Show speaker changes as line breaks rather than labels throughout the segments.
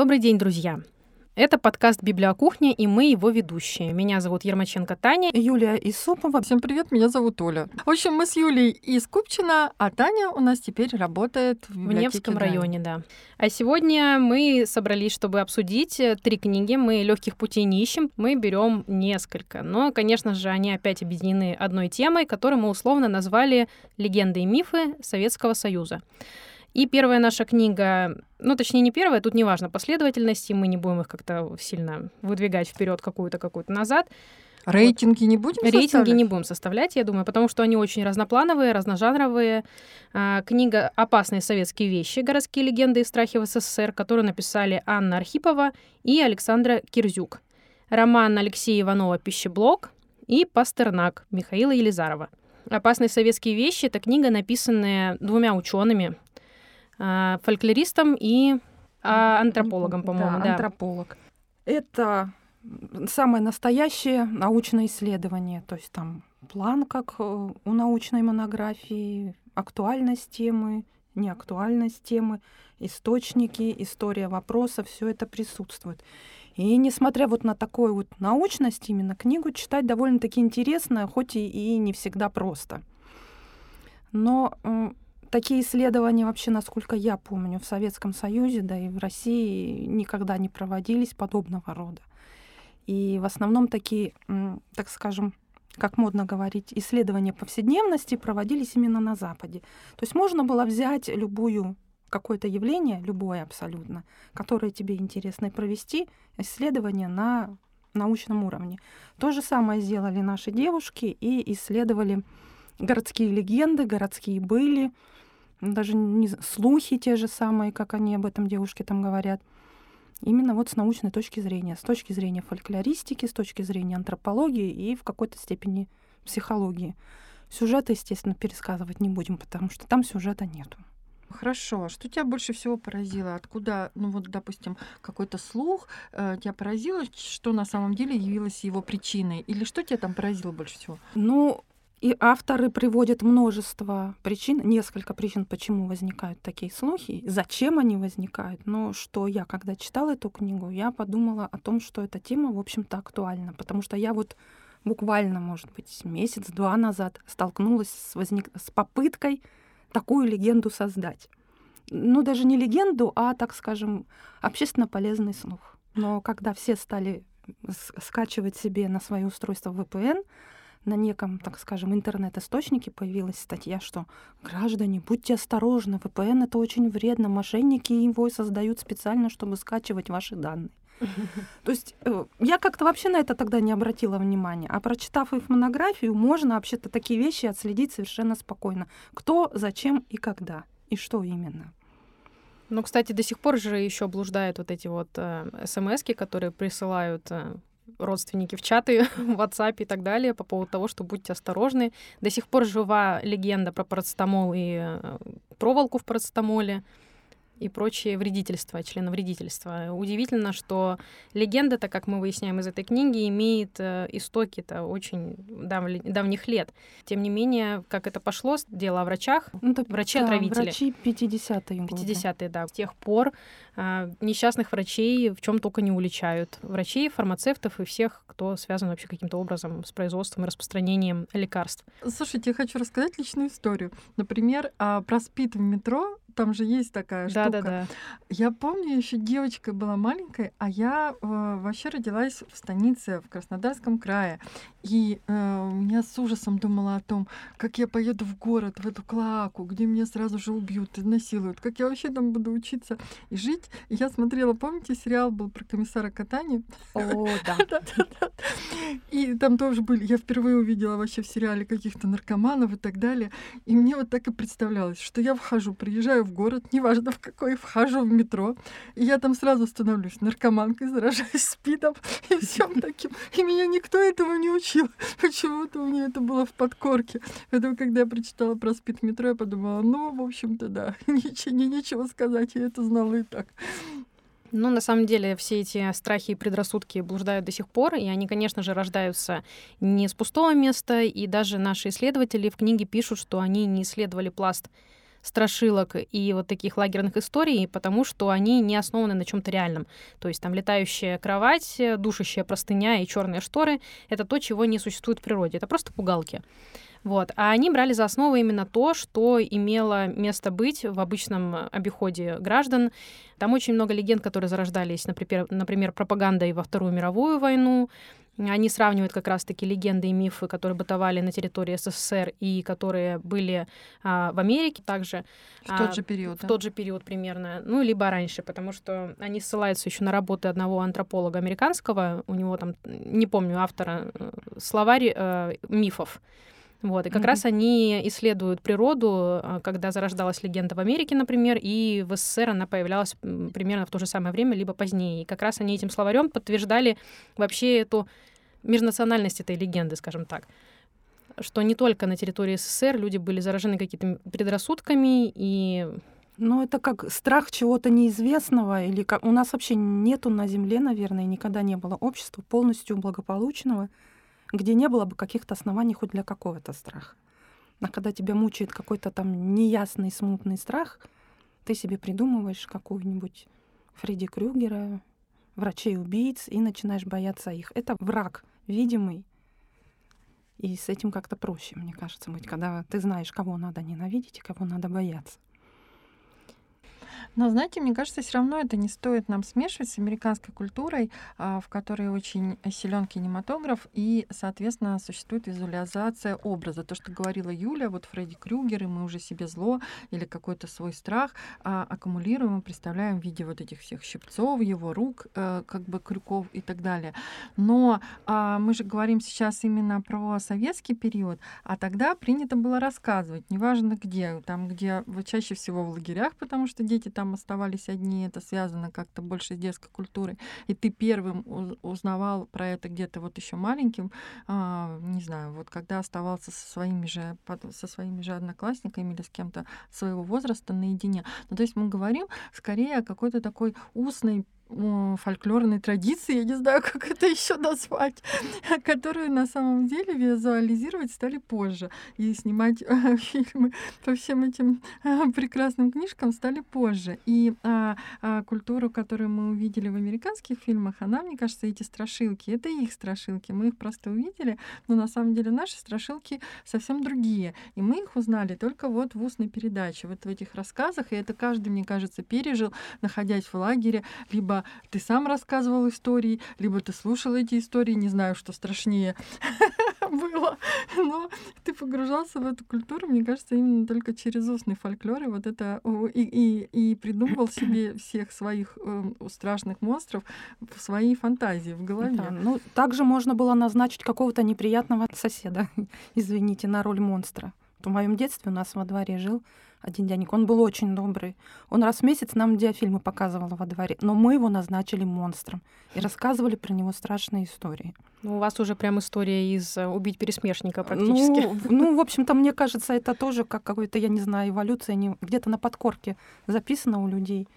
Добрый день, друзья! Это подкаст «Библиокухня» и мы его ведущие. Меня зовут Ермаченко Таня.
Юлия Исупова.
Всем привет, меня зовут Оля. В общем, мы с Юлей из Купчино, а Таня у нас теперь работает в,
в Невском районе, да. А сегодня мы собрались, чтобы обсудить э, три книги. Мы легких путей не ищем, мы берем несколько. Но, конечно же, они опять объединены одной темой, которую мы условно назвали «Легенды и мифы Советского Союза». И первая наша книга, ну, точнее, не первая, тут неважно последовательности, мы не будем их как-то сильно выдвигать вперед какую-то, какую-то назад.
Рейтинги вот. не будем
Рейтинги
составлять?
не будем составлять, я думаю, потому что они очень разноплановые, разножанровые. А, книга «Опасные советские вещи. Городские легенды и страхи в СССР», которую написали Анна Архипова и Александра Кирзюк. Роман Алексея Иванова «Пищеблок» и «Пастернак» Михаила Елизарова. «Опасные советские вещи» — это книга, написанная двумя учеными, фольклористом и а, антропологом, по-моему.
Да, да, антрополог. Это самое настоящее научное исследование. То есть там план, как э, у научной монографии, актуальность темы, неактуальность темы, источники, история вопроса, все это присутствует. И несмотря вот на такую вот научность, именно книгу читать довольно-таки интересно, хоть и, и не всегда просто. Но такие исследования вообще, насколько я помню, в Советском Союзе, да и в России никогда не проводились подобного рода. И в основном такие, так скажем, как модно говорить, исследования повседневности проводились именно на Западе. То есть можно было взять любую какое-то явление, любое абсолютно, которое тебе интересно, и провести исследование на научном уровне. То же самое сделали наши девушки и исследовали городские легенды, городские были, даже не слухи те же самые, как они об этом девушке там говорят. Именно вот с научной точки зрения, с точки зрения фольклористики, с точки зрения антропологии и в какой-то степени психологии. Сюжета, естественно, пересказывать не будем, потому что там сюжета нету.
Хорошо. А что тебя больше всего поразило? Откуда, ну вот, допустим, какой-то слух э, тебя поразило, что на самом деле явилось его причиной? Или что тебя там поразило больше всего?
Ну, и авторы приводят множество причин, несколько причин, почему возникают такие слухи, зачем они возникают. Но что я, когда читала эту книгу, я подумала о том, что эта тема, в общем-то, актуальна. Потому что я вот буквально, может быть, месяц-два назад столкнулась с, возник... с попыткой такую легенду создать. Ну, даже не легенду, а, так скажем, общественно полезный слух. Но когда все стали скачивать себе на свое устройство VPN, на неком, так скажем, интернет-источнике появилась статья, что граждане, будьте осторожны, VPN это очень вредно, мошенники его создают специально, чтобы скачивать ваши данные. То есть э, я как-то вообще на это тогда не обратила внимания. А прочитав их монографию, можно вообще-то такие вещи отследить совершенно спокойно. Кто, зачем и когда, и что именно.
Ну, кстати, до сих пор же еще блуждают вот эти вот э, смс, которые присылают э, родственники в чаты, в WhatsApp и так далее по поводу того, что будьте осторожны. До сих пор жива легенда про парацетамол и э, проволоку в парацетамоле и прочие вредительства, членовредительства. Удивительно, что легенда-то, как мы выясняем из этой книги, имеет э, истоки-то очень дав давних лет. Тем не менее, как это пошло, дело о врачах, ну, врачи-отравители. Да,
врачи 50-е
50-е, да. С тех пор несчастных врачей в чем только не уличают. Врачей, фармацевтов и всех, кто связан вообще каким-то образом с производством и распространением лекарств.
Слушайте, я хочу рассказать личную историю. Например, а, про СПИД в метро там же есть такая да, штука. Да, да. Я помню, еще девочка была маленькой, а я э, вообще родилась в станице в Краснодарском крае. И э, меня с ужасом думала о том, как я поеду в город, в эту клаку, где меня сразу же убьют, изнасилуют, как я вообще там буду учиться и жить. Я смотрела, помните, сериал был про комиссара Катани?
О, да.
И там тоже были, я впервые увидела вообще в сериале каких-то наркоманов и так далее. И мне вот так и представлялось, что я вхожу, приезжаю в город, неважно в какой, вхожу в метро, и я там сразу становлюсь наркоманкой, заражаюсь спидом и всем таким. И меня никто этому не учил. Почему-то у меня это было в подкорке. Поэтому, когда я прочитала про спид метро, я подумала, ну, в общем-то, да, ничего, не, нечего сказать, я это знала и так.
Ну, на самом деле, все эти страхи и предрассудки блуждают до сих пор, и они, конечно же, рождаются не с пустого места, и даже наши исследователи в книге пишут, что они не исследовали пласт страшилок и вот таких лагерных историй, потому что они не основаны на чем-то реальном. То есть там летающая кровать, душащая простыня и черные шторы — это то, чего не существует в природе. Это просто пугалки. Вот. А они брали за основу именно то, что имело место быть в обычном обиходе граждан. Там очень много легенд, которые зарождались, например, например пропагандой во Вторую мировую войну. Они сравнивают как раз-таки легенды и мифы, которые бытовали на территории СССР и которые были а, в Америке также.
В тот а, же период.
В да? тот же период примерно. Ну, либо раньше, потому что они ссылаются еще на работы одного антрополога американского. У него там, не помню автора, э, словарь э, мифов. Вот, и как mm-hmm. раз они исследуют природу, а, когда зарождалась легенда в Америке, например, и в СССР она появлялась примерно в то же самое время, либо позднее. И как раз они этим словарем подтверждали вообще эту межнациональность этой легенды, скажем так что не только на территории СССР люди были заражены какими-то предрассудками и
ну, это как страх чего-то неизвестного, или как у нас вообще нету на Земле, наверное, никогда не было общества полностью благополучного, где не было бы каких-то оснований хоть для какого-то страха. А когда тебя мучает какой-то там неясный, смутный страх, ты себе придумываешь какую-нибудь Фредди Крюгера, врачей-убийц, и начинаешь бояться их. Это враг видимый. И с этим как-то проще, мне кажется, быть, когда ты знаешь, кого надо ненавидеть и кого надо бояться.
Но, знаете, мне кажется, все равно это не стоит нам смешивать с американской культурой, а, в которой очень силен кинематограф, и, соответственно, существует визуализация образа. То, что говорила Юля, вот Фредди Крюгер, и мы уже себе зло или какой-то свой страх а, аккумулируем и представляем в виде вот этих всех щипцов, его рук, а, как бы крюков и так далее. Но а, мы же говорим сейчас именно про советский период, а тогда принято было рассказывать, неважно где, там, где чаще всего в лагерях, потому что дети там там оставались одни, это связано как-то больше с детской культурой, и ты первым узнавал про это где-то вот еще маленьким, а, не знаю, вот когда оставался со своими же со своими же одноклассниками или с кем-то своего возраста наедине. Ну, то есть мы говорим скорее о какой-то такой устной фольклорной традиции, я не знаю, как это еще назвать, которую на самом деле визуализировать стали позже. И снимать э, фильмы по всем этим э, прекрасным книжкам стали позже. И а, а, культуру, которую мы увидели в американских фильмах, она, мне кажется, эти страшилки, это их страшилки. Мы их просто увидели, но на самом деле наши страшилки совсем другие. И мы их узнали только вот в устной передаче, вот в этих рассказах. И это каждый, мне кажется, пережил, находясь в лагере, либо ты сам рассказывал истории, либо ты слушал эти истории, не знаю, что страшнее было. Но ты погружался в эту культуру, мне кажется, именно только через устный фольклор, и вот это и, и, и придумывал себе всех своих э, страшных монстров в своей фантазии, в голове. Да,
ну, также можно было назначить какого-то неприятного соседа, извините, на роль монстра. В моем детстве у нас во дворе жил один дяденька. Он был очень добрый. Он раз в месяц нам диафильмы показывал во дворе. Но мы его назначили монстром и рассказывали про него страшные истории.
Ну, у вас уже прям история из э, «Убить пересмешника» практически.
Ну, ну в общем-то, мне кажется, это тоже как какой-то, я не знаю, эволюция, не, где-то на подкорке записано у людей.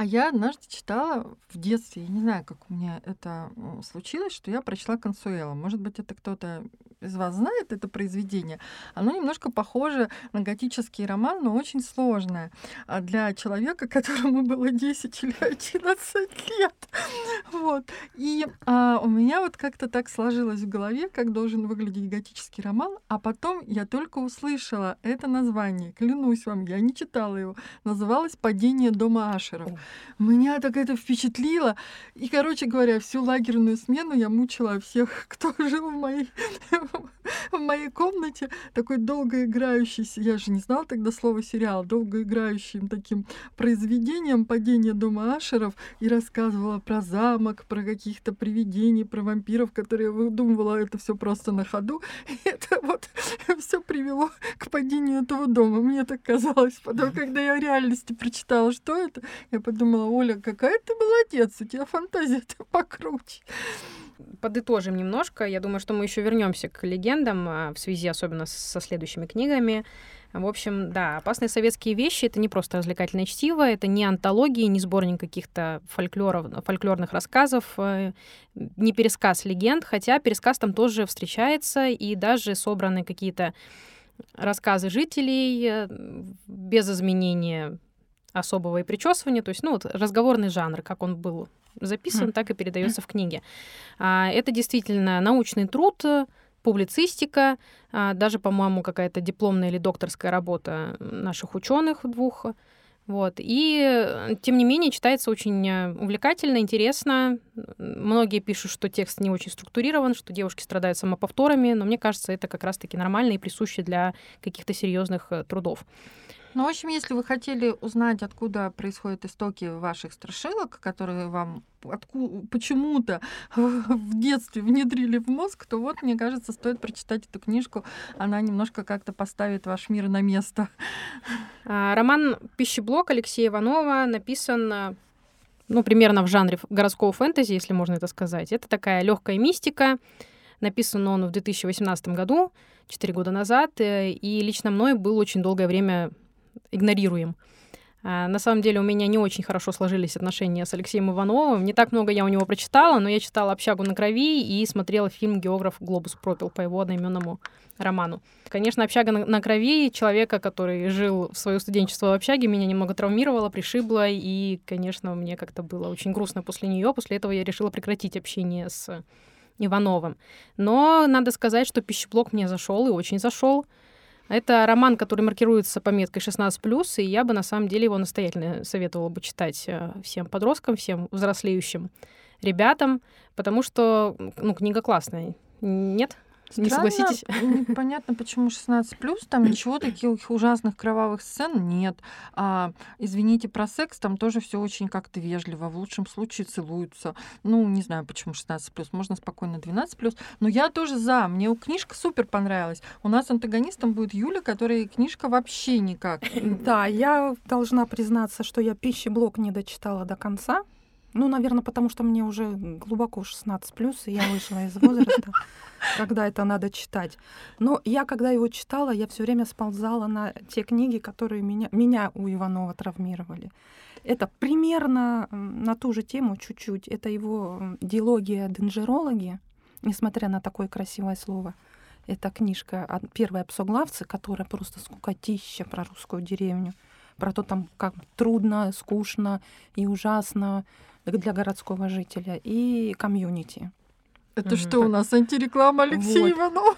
А я однажды читала в детстве, я не знаю, как у меня это случилось, что я прочла Консуэла. Может быть, это кто-то из вас знает это произведение. Оно немножко похоже на готический роман, но очень сложное а для человека, которому было 10 или 11 лет. Вот. И а, у меня вот как-то так сложилось в голове, как должен выглядеть готический роман, а потом я только услышала это название. Клянусь вам, я не читала его. Называлось «Падение дома Ашеров». Меня так это впечатлило. И, короче говоря, всю лагерную смену я мучила всех, кто жил в моей, в моей комнате. Такой долгоиграющийся, я же не знала тогда слово сериал, долгоиграющим таким произведением «Падение дома Ашеров» и рассказывала про замок, про каких-то привидений, про вампиров, которые выдумывала это все просто на ходу. И это вот все привело к падению этого дома. Мне так казалось. Потом, когда я в реальности прочитала, что это, я подумала, думала, Оля, какая ты молодец, у тебя фантазия-то покруче.
Подытожим немножко. Я думаю, что мы еще вернемся к легендам а, в связи особенно со следующими книгами. В общем, да, опасные советские вещи это не просто развлекательное чтиво, это не антологии, не сборник каких-то фольклоров, фольклорных рассказов, э, не пересказ легенд, хотя пересказ там тоже встречается, и даже собраны какие-то рассказы жителей э, без изменения особого и причесывания, то есть, ну, вот разговорный жанр, как он был записан, так и передается в книге. А, это действительно научный труд, публицистика, а, даже, по-моему, какая-то дипломная или докторская работа наших ученых двух. Вот. И, тем не менее, читается очень э, увлекательно, интересно. Многие пишут, что текст не очень структурирован, что девушки страдают самоповторами, но мне кажется, это как раз-таки нормально и присуще для каких-то серьезных э, трудов.
Ну, в общем, если вы хотели узнать, откуда происходят истоки ваших страшилок, которые вам откуда, почему-то в детстве внедрили в мозг, то вот, мне кажется, стоит прочитать эту книжку. Она немножко как-то поставит ваш мир на место.
А, роман «Пищеблок» Алексея Иванова написан ну, примерно в жанре городского фэнтези, если можно это сказать. Это такая легкая мистика. Написан он в 2018 году, 4 года назад, э, и лично мной был очень долгое время игнорируем. А, на самом деле у меня не очень хорошо сложились отношения с Алексеем Ивановым. Не так много я у него прочитала, но я читала «Общагу на крови» и смотрела фильм «Географ Глобус пропил» по его одноименному роману. Конечно, «Общага на крови» человека, который жил в свое студенчество в общаге, меня немного травмировала, пришибла, и, конечно, мне как-то было очень грустно после нее. После этого я решила прекратить общение с Ивановым. Но надо сказать, что пищеблок мне зашел и очень зашел. Это роман, который маркируется пометкой 16+, и я бы на самом деле его настоятельно советовала бы читать э, всем подросткам, всем взрослеющим ребятам, потому что ну, книга классная. Нет?
Странно, не согласитесь? Непонятно, почему 16 плюс. Там ничего таких ужасных кровавых сцен нет. А, извините про секс, там тоже все очень как-то вежливо. В лучшем случае целуются. Ну, не знаю, почему 16 плюс. Можно спокойно 12 плюс. Но я тоже за. Мне книжка супер понравилась. У нас антагонистом будет Юля, которая книжка вообще никак.
Да, я должна признаться, что я пищеблок не дочитала до конца. Ну, наверное, потому что мне уже глубоко 16 плюс, и я вышла из возраста, когда это надо читать. Но я, когда его читала, я все время сползала на те книги, которые меня, меня у Иванова травмировали. Это примерно на ту же тему чуть-чуть. Это его диалогия денджерологи, несмотря на такое красивое слово. Это книжка «Первые псоглавцы», которая просто скукотища про русскую деревню про то, там, как трудно, скучно и ужасно для городского жителя, и комьюнити.
Это mm-hmm. что у нас антиреклама Алексея вот. Иванова?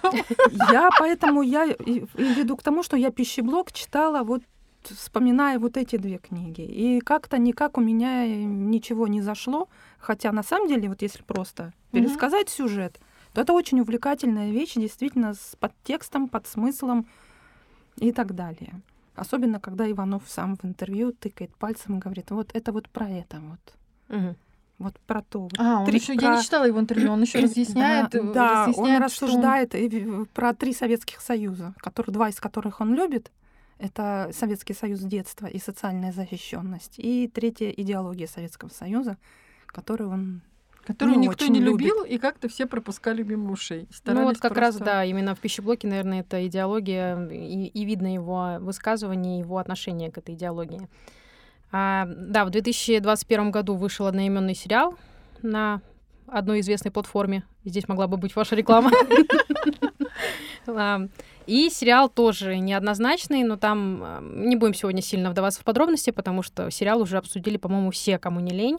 Я поэтому я веду к тому, что я пищеблок читала вот вспоминая вот эти две книги. И как-то никак у меня ничего не зашло. Хотя на самом деле, вот если просто пересказать mm-hmm. сюжет, то это очень увлекательная вещь, действительно, с подтекстом, под смыслом и так далее. Особенно, когда Иванов сам в интервью тыкает пальцем и говорит, вот это вот про это вот. Угу. Вот про то. Вот
а, он три, еще, про... я не читала его интервью, он еще разъясняет.
Да, да разъясняет, он рассуждает что... про три Советских Союза, которые, два из которых он любит. Это Советский Союз детства и социальная защищенность. И третья идеология Советского Союза, которую он
которую не никто не любил, любит. и как-то все пропускали мимо ушей.
Ну вот как просто... раз, да, именно в пищеблоке, наверное, это идеология, и, и видно его высказывание, его отношение к этой идеологии. А, да, в 2021 году вышел одноименный сериал на одной известной платформе. Здесь могла бы быть ваша реклама. А, и сериал тоже неоднозначный, но там а, не будем сегодня сильно вдаваться в подробности, потому что сериал уже обсудили, по-моему, все, кому не лень.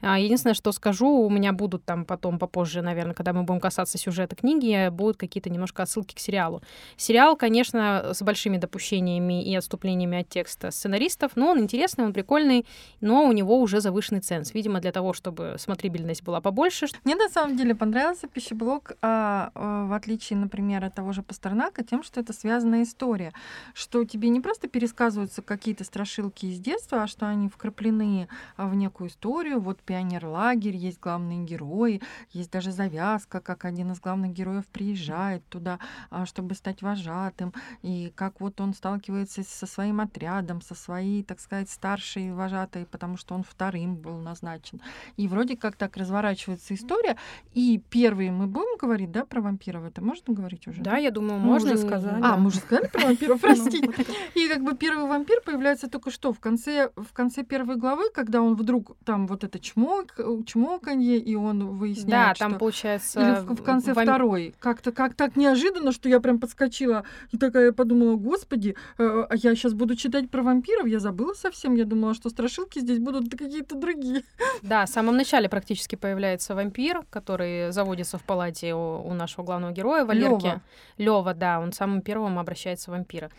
А, единственное, что скажу, у меня будут там потом попозже, наверное, когда мы будем касаться сюжета книги, будут какие-то немножко отсылки к сериалу. Сериал, конечно, с большими допущениями и отступлениями от текста сценаристов, но он интересный, он прикольный, но у него уже завышенный ценз. Видимо, для того, чтобы смотрибельность была побольше.
Мне на самом деле понравился пищеблок, а, а, в отличие, например, от того же Пастернака, тем, что это связанная история, что тебе не просто пересказываются какие-то страшилки из детства, а что они вкраплены в некую историю. Вот пионерлагерь, есть главные герои, есть даже завязка, как один из главных героев приезжает туда, а, чтобы стать вожатым, и как вот он сталкивается со своим отрядом, со своей, так сказать, старшей вожатой, потому что он вторым был назначен. И вроде как так разворачивается история. И первый мы будем говорить, да, про вампиров? Это можно говорить уже?
Да, я думаю, можно. Мы
уже сказали.
А, мы уже сказали про вампиров, простите. И как бы первый вампир появляется только что в конце, в конце первой главы, когда он вдруг там вот это чмок, чмоканье, и он выясняет,
Да,
что...
там получается...
Или в, в конце
вам-
второй. Как-то как так неожиданно, что я прям подскочила и такая подумала, господи, э, а я сейчас буду читать про вампиров, я забыла совсем, я думала, что страшилки здесь будут какие-то другие.
Да, в самом начале практически появляется вампир, который заводится в палате у, у нашего главного героя Валерки. Лева, да, он самым первым обращается в вампира.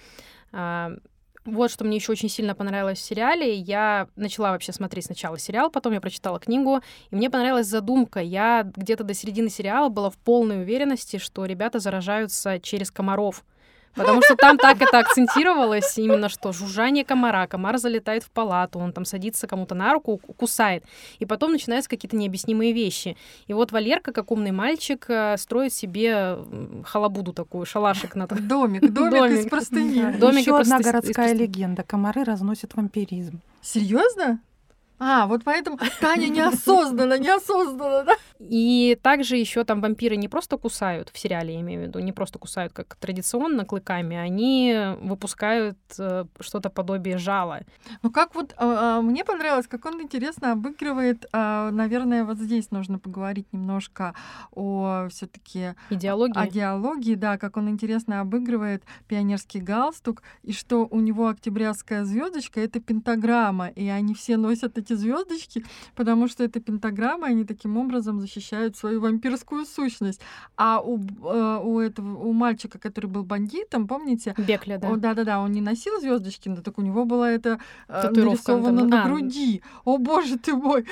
Вот что мне еще очень сильно понравилось в сериале. Я начала вообще смотреть сначала сериал, потом я прочитала книгу, и мне понравилась задумка. Я где-то до середины сериала была в полной уверенности, что ребята заражаются через комаров. Потому что там так это акцентировалось, именно что жужжание комара, комар залетает в палату, он там садится кому-то на руку, ку- кусает, и потом начинаются какие-то необъяснимые вещи. И вот Валерка, как умный мальчик, э, строит себе халабуду такую, шалашик на
Домик, домик, из простыни.
Да.
Домик
Еще одна городская легенда. Комары разносят вампиризм.
Серьезно? А, вот поэтому Таня неосознанно, неосознанно, да?
И также еще там вампиры не просто кусают, в сериале я имею в виду, не просто кусают, как традиционно, клыками, они выпускают э, что-то подобие жала.
Ну как вот а, мне понравилось, как он интересно обыгрывает. а, наверное, вот здесь нужно поговорить немножко о все-таки
Идеология.
о диалоге, да, как он интересно обыгрывает пионерский галстук, и что у него октябрятская звездочка это пентаграмма, и они все носят эти звездочки, потому что это пентаграмма, они таким образом защищают свою вампирскую сущность. А у, э, у этого у мальчика, который был бандитом, помните,
Бекля, да.
да-да-да, он не носил звездочки, но так у него была это э, нарисовано
там,
на
а.
груди. О боже ты мой!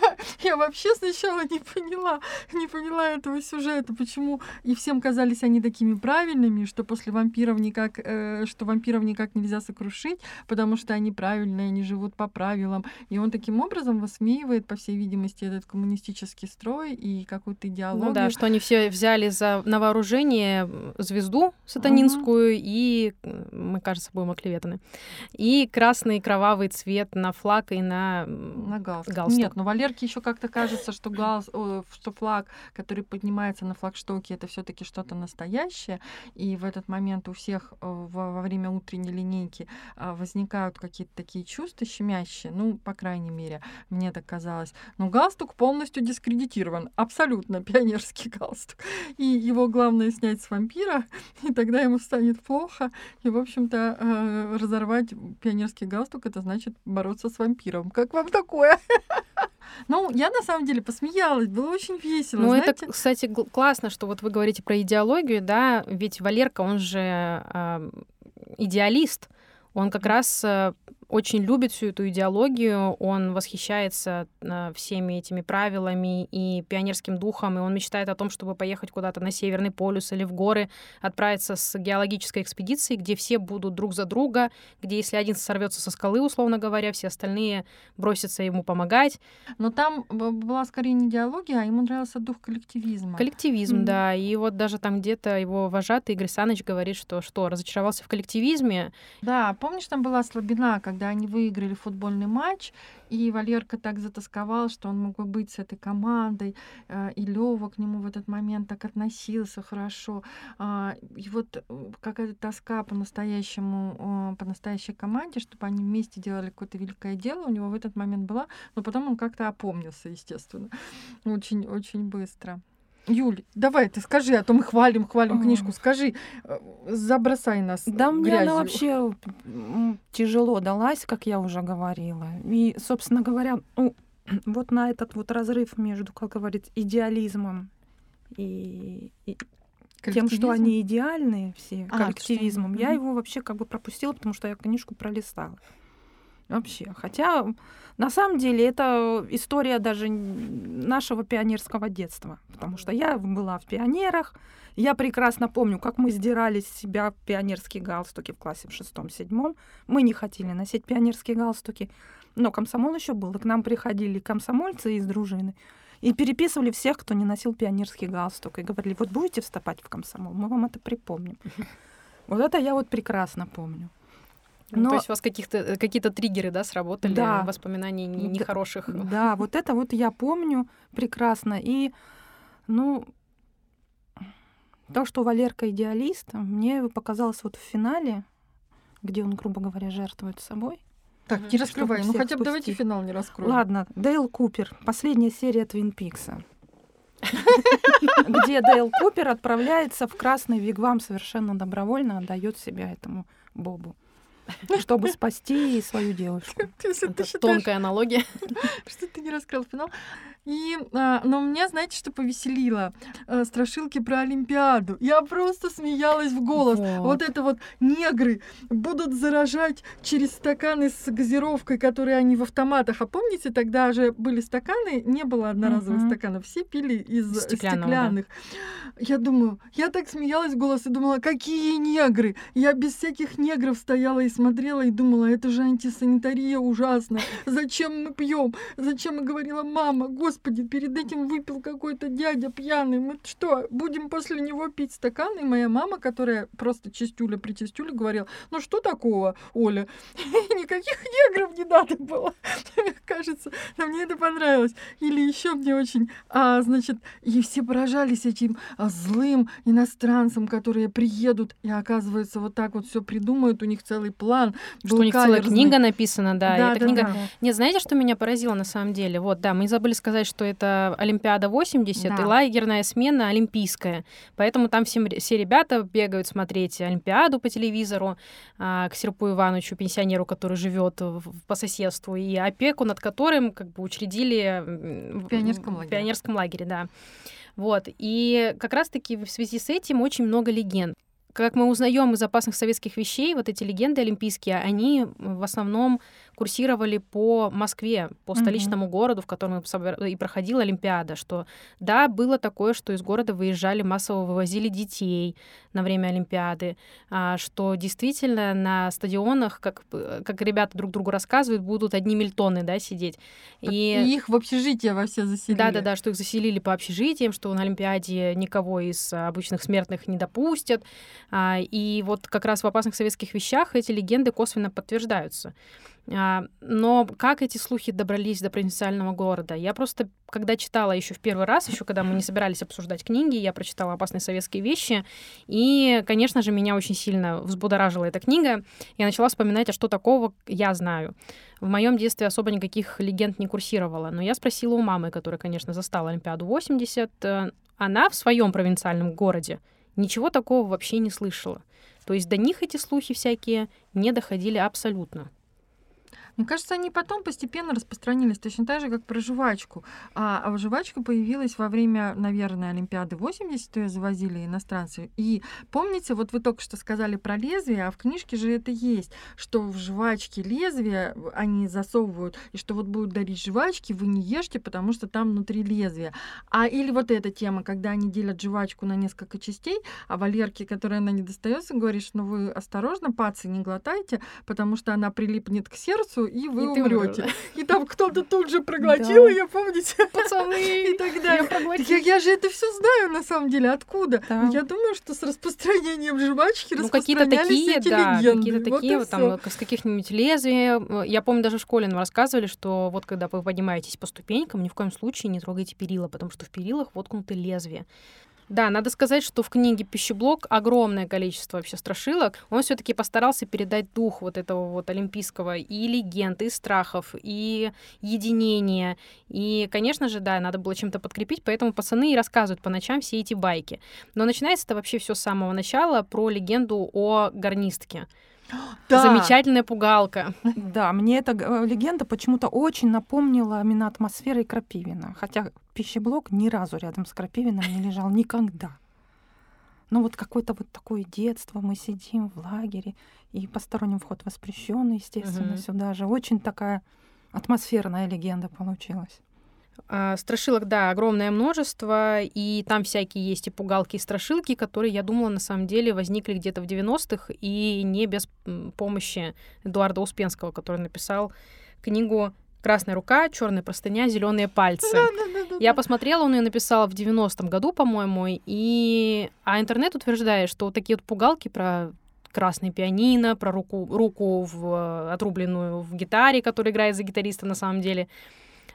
Я, я вообще сначала не поняла, не поняла этого сюжета, почему и всем казались они такими правильными, что после вампиров никак, э, что вампиров никак нельзя сокрушить, потому что они правильные, они живут по правилам. И он таким образом высмеивает, по всей видимости, этот коммунистический строй и какую-то идеологию.
Ну да, что они все взяли за на вооружение звезду сатанинскую, и м, мы, кажется, будем оклеветаны. И красный кровавый цвет на флаг и на,
На галстук.
галстук.
Нет, но Валерке еще как-то кажется, что галс, что флаг, который поднимается на флагштоке, это все-таки что-то настоящее. И в этот момент у всех во, во время утренней линейки а, возникают какие-то такие чувства щемящие. Ну, по крайней мере, мне так казалось. Но галстук полностью дискредитирован. Абсолютно пионерский галстук. И его главное снять с вампира, и тогда ему станет плохо. И, в общем-то, э, разорвать пионерский галстук это значит бороться с вампиром. Как вам такое? Ну, я на самом деле посмеялась, было очень весело.
Ну,
знаете.
это, кстати, классно, что вот вы говорите про идеологию, да, ведь Валерка, он же а, идеалист, он как раз а, очень любит всю эту идеологию, он восхищается а, всеми этими правилами и пионерским духом, и он мечтает о том, чтобы поехать куда-то на Северный полюс или в горы, отправиться с геологической экспедицией, где все будут друг за друга, где если один сорвется со скалы, условно говоря, все остальные бросятся ему помогать.
Но там была скорее не идеология, а ему нравился дух коллективизма.
Коллективизм,
Мгм.
да. И вот даже там где-то его вожатый Игорь Саныч говорит, что что, разочаровался в коллективизме.
Да, помнишь, там была слабина, когда они выиграли футбольный матч, и Валерка так затасковал, что он мог бы быть с этой командой, э, и Лёва к нему в этот момент так относился хорошо. А, И вот э, какая-то тоска по-настоящему, по настоящей команде, чтобы они вместе делали какое-то великое дело, у него в этот момент была, но потом он как-то опомнился, естественно, очень-очень быстро. Юль, давай ты скажи, а то мы хвалим, хвалим книжку. Скажи, э, забросай нас
Да, мне
грязью.
она вообще тяжело далась, как я уже говорила. И, собственно говоря, ну, вот на этот вот разрыв между, как говорится, идеализмом и, и тем, что они идеальные все,
А,
коллективизмом,
что-
я его вообще как бы пропустила, потому что я книжку пролистала. Вообще. Хотя, на самом деле, это история даже нашего пионерского детства. Потому что я была в пионерах. Я прекрасно помню, как мы сдирали с себя пионерские галстуки в классе в шестом-седьмом. Мы не хотели носить пионерские галстуки. Но комсомол еще был. И к нам приходили комсомольцы из дружины и переписывали всех, кто не носил пионерский галстук. И говорили, вот будете вступать в комсомол, мы вам это припомним. Вот это я вот прекрасно помню.
Ну,
Но-
То есть у вас каких-то, э, какие-то триггеры, да, сработали,
Да.
воспоминаний не-
Да.
нехороших.
Да, вот это вот я помню прекрасно. И, ну, то, что Валерка идеалист, мне показалось вот в финале, где он, грубо говоря, жертвует собой.
Так, не раскрывай. Ну хотя бы давайте финал не раскроем.
Ладно, Дейл Купер. Последняя серия Твин Пикса. Где Дейл Купер отправляется в красный вигвам совершенно добровольно, отдает себя этому Бобу чтобы спасти свою девушку.
Это тонкая аналогия.
Что ты не раскрыл финал. И, а, но меня, знаете, что повеселило? А, страшилки про Олимпиаду. Я просто смеялась в голос. Вот. вот это вот негры будут заражать через стаканы с газировкой, которые они в автоматах. А помните, тогда же были стаканы, не было одноразовых uh-huh. стаканов, все пили из стеклянных. Да. Я думаю, я так смеялась в голос и думала, какие негры? Я без всяких негров стояла и смотрела и думала, это же антисанитария ужасная. Зачем мы пьем? Зачем? И говорила, мама, господи, перед этим выпил какой-то дядя пьяный. Мы что, будем после него пить стакан? И моя мама, которая просто чистюля при чистюле, говорила, ну что такого, Оля? Никаких негров не надо было. Кажется, но мне это понравилось. Или еще мне очень, а, значит, и все поражались этим а, злым иностранцам, которые приедут и, оказывается, вот так вот все придумают, у них целый план.
Что у них целая книга написана, да. да, эта да книга... Да. Нет, знаете, что меня поразило на самом деле? Вот, да, мы забыли сказать сказать, что это Олимпиада 80 да. и лагерная смена олимпийская. Поэтому там все, все ребята бегают смотреть Олимпиаду по телевизору а, к Серпу Ивановичу, пенсионеру, который живет по соседству, и опеку, над которым как бы учредили
в пионерском лагере.
В пионерском лагере, да. Вот. И как раз-таки в связи с этим очень много легенд как мы узнаем из опасных советских вещей, вот эти легенды олимпийские, они в основном курсировали по Москве, по столичному mm-hmm. городу, в котором и проходила Олимпиада, что да, было такое, что из города выезжали, массово вывозили детей на время Олимпиады, а, что действительно на стадионах, как, как ребята друг другу рассказывают, будут одни мильтоны, да, сидеть.
И, и их в общежитие во все заселили.
Да-да-да, что их заселили по общежитиям, что на Олимпиаде никого из обычных смертных не допустят. А, и вот как раз в опасных советских вещах эти легенды косвенно подтверждаются. А, но как эти слухи добрались до провинциального города? Я просто, когда читала еще в первый раз, еще когда мы не собирались обсуждать книги, я прочитала «Опасные советские вещи», и, конечно же, меня очень сильно взбудоражила эта книга. Я начала вспоминать, а что такого я знаю. В моем детстве особо никаких легенд не курсировало, но я спросила у мамы, которая, конечно, застала Олимпиаду 80, э, она в своем провинциальном городе ничего такого вообще не слышала. То есть до них эти слухи всякие не доходили абсолютно.
Мне кажется, они потом постепенно распространились, точно так же, как про жвачку. А, а жвачка появилась во время, наверное, Олимпиады 80, ее завозили иностранцы. И помните, вот вы только что сказали про лезвие, а в книжке же это есть, что в жвачке лезвие они засовывают, и что вот будут дарить жвачки, вы не ешьте, потому что там внутри лезвие. А или вот эта тема, когда они делят жвачку на несколько частей, а Валерке, которая она не достается, говорит, что ну вы осторожно, пацы не глотайте, потому что она прилипнет к сердцу, и вы и умрете. И там кто-то тут же проглотил ее, помните?
Пацаны!
И так далее. Я, я же это все знаю на самом деле. Откуда? Да. Я думаю, что с распространением жвачки ну, какие-то такие, да,
какие-то такие, вот там, с каких-нибудь лезвий. Я помню, даже в школе нам рассказывали, что вот когда вы поднимаетесь по ступенькам, ни в коем случае не трогайте перила, потому что в перилах воткнуты лезвия. Да, надо сказать, что в книге «Пищеблок» огромное количество вообще страшилок. Он все таки постарался передать дух вот этого вот олимпийского и легенд, и страхов, и единения. И, конечно же, да, надо было чем-то подкрепить, поэтому пацаны и рассказывают по ночам все эти байки. Но начинается это вообще все с самого начала про легенду о гарнистке. Да. Замечательная пугалка.
Да, мне эта э, легенда почему-то очень напомнила именно атмосферой Крапивина. Хотя пищеблок ни разу рядом с Крапивиным не лежал никогда. Но вот какое-то вот такое детство, мы сидим в лагере, и посторонним вход воспрещен, естественно, угу. сюда же. Очень такая атмосферная легенда получилась.
А, страшилок, да, огромное множество, и там всякие есть и пугалки, и страшилки, которые, я думала, на самом деле возникли где-то в 90-х, и не без помощи Эдуарда Успенского, который написал книгу Красная рука, черная простыня, зеленые пальцы. Я посмотрела, он ее написал в 90-м году, по-моему, и а интернет утверждает, что вот такие вот пугалки про красный пианино, про руку, руку в, отрубленную в гитаре, которая играет за гитариста на самом деле,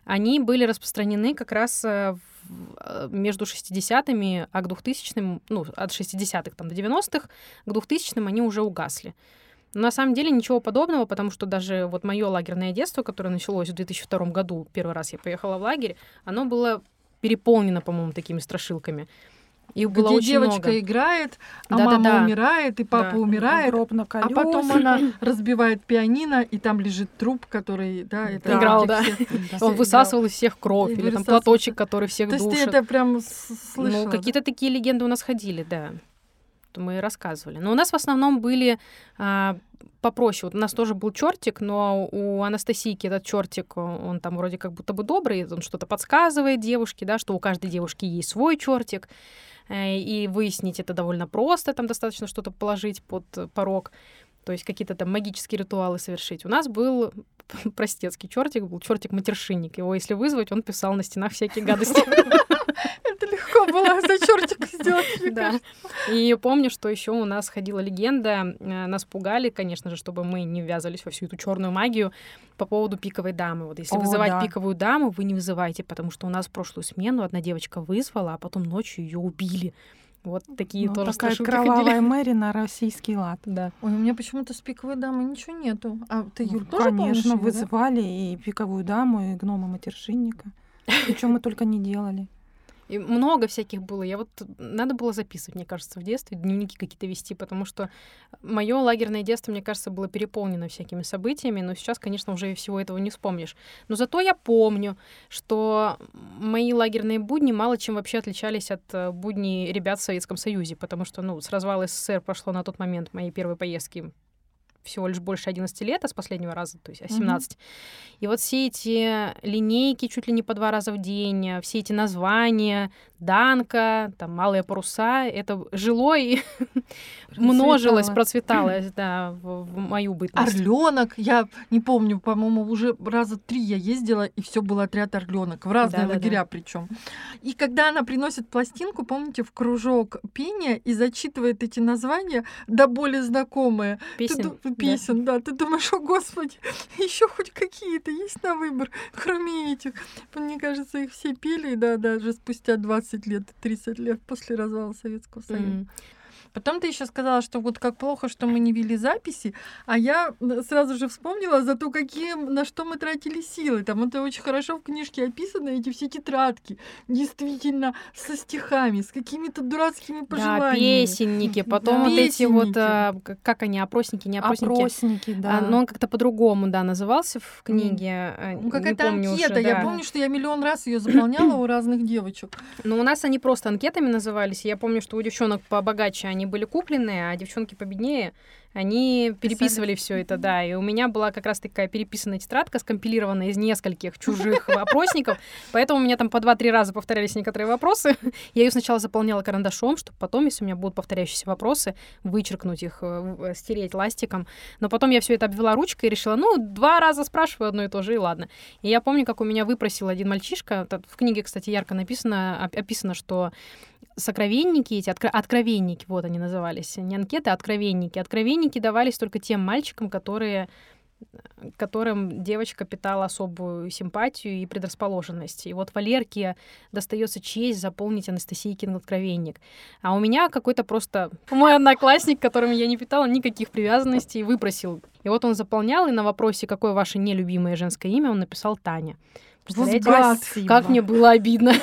они были распространены как раз э, э, между 60-ми, а к 2000-м, ну, от 60-х там, до 90-х, к 2000-м они уже угасли. Но на самом деле ничего подобного, потому что даже вот мое лагерное детство, которое началось в 2002 году, первый раз я поехала в лагерь, оно было переполнено, по-моему, такими страшилками. Их было
Где
очень
девочка
много.
играет, а
Да-да-да.
мама умирает, и папа
Да.
умирает,
Гроб на
а
колёсах.
потом она разбивает пианино, и там лежит труп, который, да, это
Да.
Играл, да.
всех-
Да.
Он высасывал из всех кровь, или там платочек, который всех
То есть ты
душит.
это прям с- слышала?
Ну,
да?
какие-то такие легенды у нас ходили, да. То мы рассказывали. Но у нас в основном были а, попроще. Вот у нас тоже был чертик, но у Анастасийки этот чертик, он там вроде как будто бы добрый, он что-то подсказывает девушке, да, что у каждой девушки есть свой чертик. Э, И выяснить это довольно просто, там достаточно что-то положить под порог, то есть какие-то там магические ритуалы совершить. У нас был простецкий чертик, был чертик матершинник. Его, если вызвать, он писал на стенах всякие гадости.
Легко было за чертик сделать,
Да. И помню, что еще у нас ходила легенда, э, нас пугали, конечно же, чтобы мы не ввязались во всю эту черную магию по поводу пиковой дамы. Вот если
О,
вызывать
да.
пиковую даму, вы не вызывайте, потому что у нас в прошлую смену одна девочка вызвала, а потом ночью ее убили. Вот такие
Ну,
тоже
такая кровавая
ходили.
Мэри на российский лад.
Да.
Ой, у меня почему-то с пиковой дамой ничего нету. А ты, Юль, тоже помнишь
Конечно,
да?
вызывали и пиковую даму, и гнома матершинника. И что мы только не делали.
И много всяких было. Я вот надо было записывать, мне кажется, в детстве, дневники какие-то вести, потому что мое лагерное детство, мне кажется, было переполнено всякими событиями, но сейчас, конечно, уже всего этого не вспомнишь. Но зато я помню, что мои лагерные будни мало чем вообще отличались от э, будней ребят в Советском Союзе, потому что, ну, с развала СССР прошло на тот момент моей первой поездки всего лишь больше 11 лет, а с последнего раза, то есть а
Мгм.
17. И вот все эти линейки чуть ли не по два раза в день, а, все эти названия, Данка, там малые паруса, это жило и множилось, процветало, да, в, в мою бытность.
Орленок, я не помню, по-моему, уже раза три я ездила, и все был отряд орленок в разные
Да-да-да.
лагеря причем. И когда она приносит пластинку, помните, в кружок пения и зачитывает эти названия, до боли знакомые, ты
Песен, да.
да. ты думаешь, о господи, еще хоть какие-то есть на выбор, кроме этих. Мне кажется, их все пели, да, даже спустя 20 лет, 30 лет после развала Советского Союза.
М.
Потом ты еще сказала, что вот как плохо, что мы не вели записи, а я сразу же вспомнила за то, какие, на что мы тратили силы. Там это очень хорошо в книжке описано, эти все тетрадки, действительно, со стихами, с какими-то дурацкими
Да,
пожеланиями.
песенники, потом
Да.
вот эти вот,
Песенники.
а, к- как они, опросники, не опросники.
Опросники, да.
А, но он как-то по-другому, да, назывался в книге. а,
Ну, какая-то
помню уже,
анкета. Я
да.
помню, что я миллион раз ее заполняла у разных девочек.
Но у нас они просто анкетами назывались. Я помню, что у девчонок побогаче они были купленные, а девчонки победнее, они переписывали все это, да. И у меня была как раз такая переписанная тетрадка, скомпилированная из нескольких чужих опросников. Поэтому у меня там по два-три раза повторялись некоторые вопросы. Я ее сначала заполняла карандашом, чтобы потом, если у меня будут повторяющиеся вопросы, вычеркнуть их, э, в- стереть ластиком. Но потом я все это обвела ручкой и решила, ну, два раза спрашиваю одно и то же, и ладно. И я помню, как у меня выпросил один мальчишка, в книге, кстати, ярко написано, оп- описано, что сокровенники эти, откро- откровенники, вот они назывались, не анкеты, а откровенники. Откровенники давались только тем мальчикам, которые которым девочка питала особую симпатию и предрасположенность. И вот Валерке достается честь заполнить Анастасийкин откровенник. А у меня какой-то просто мой одноклассник, к которому я не питала никаких привязанностей, выпросил. И вот он заполнял, и на вопросе, какое ваше нелюбимое женское имя, он написал Таня. Представляете,
Гад.
как мне было обидно.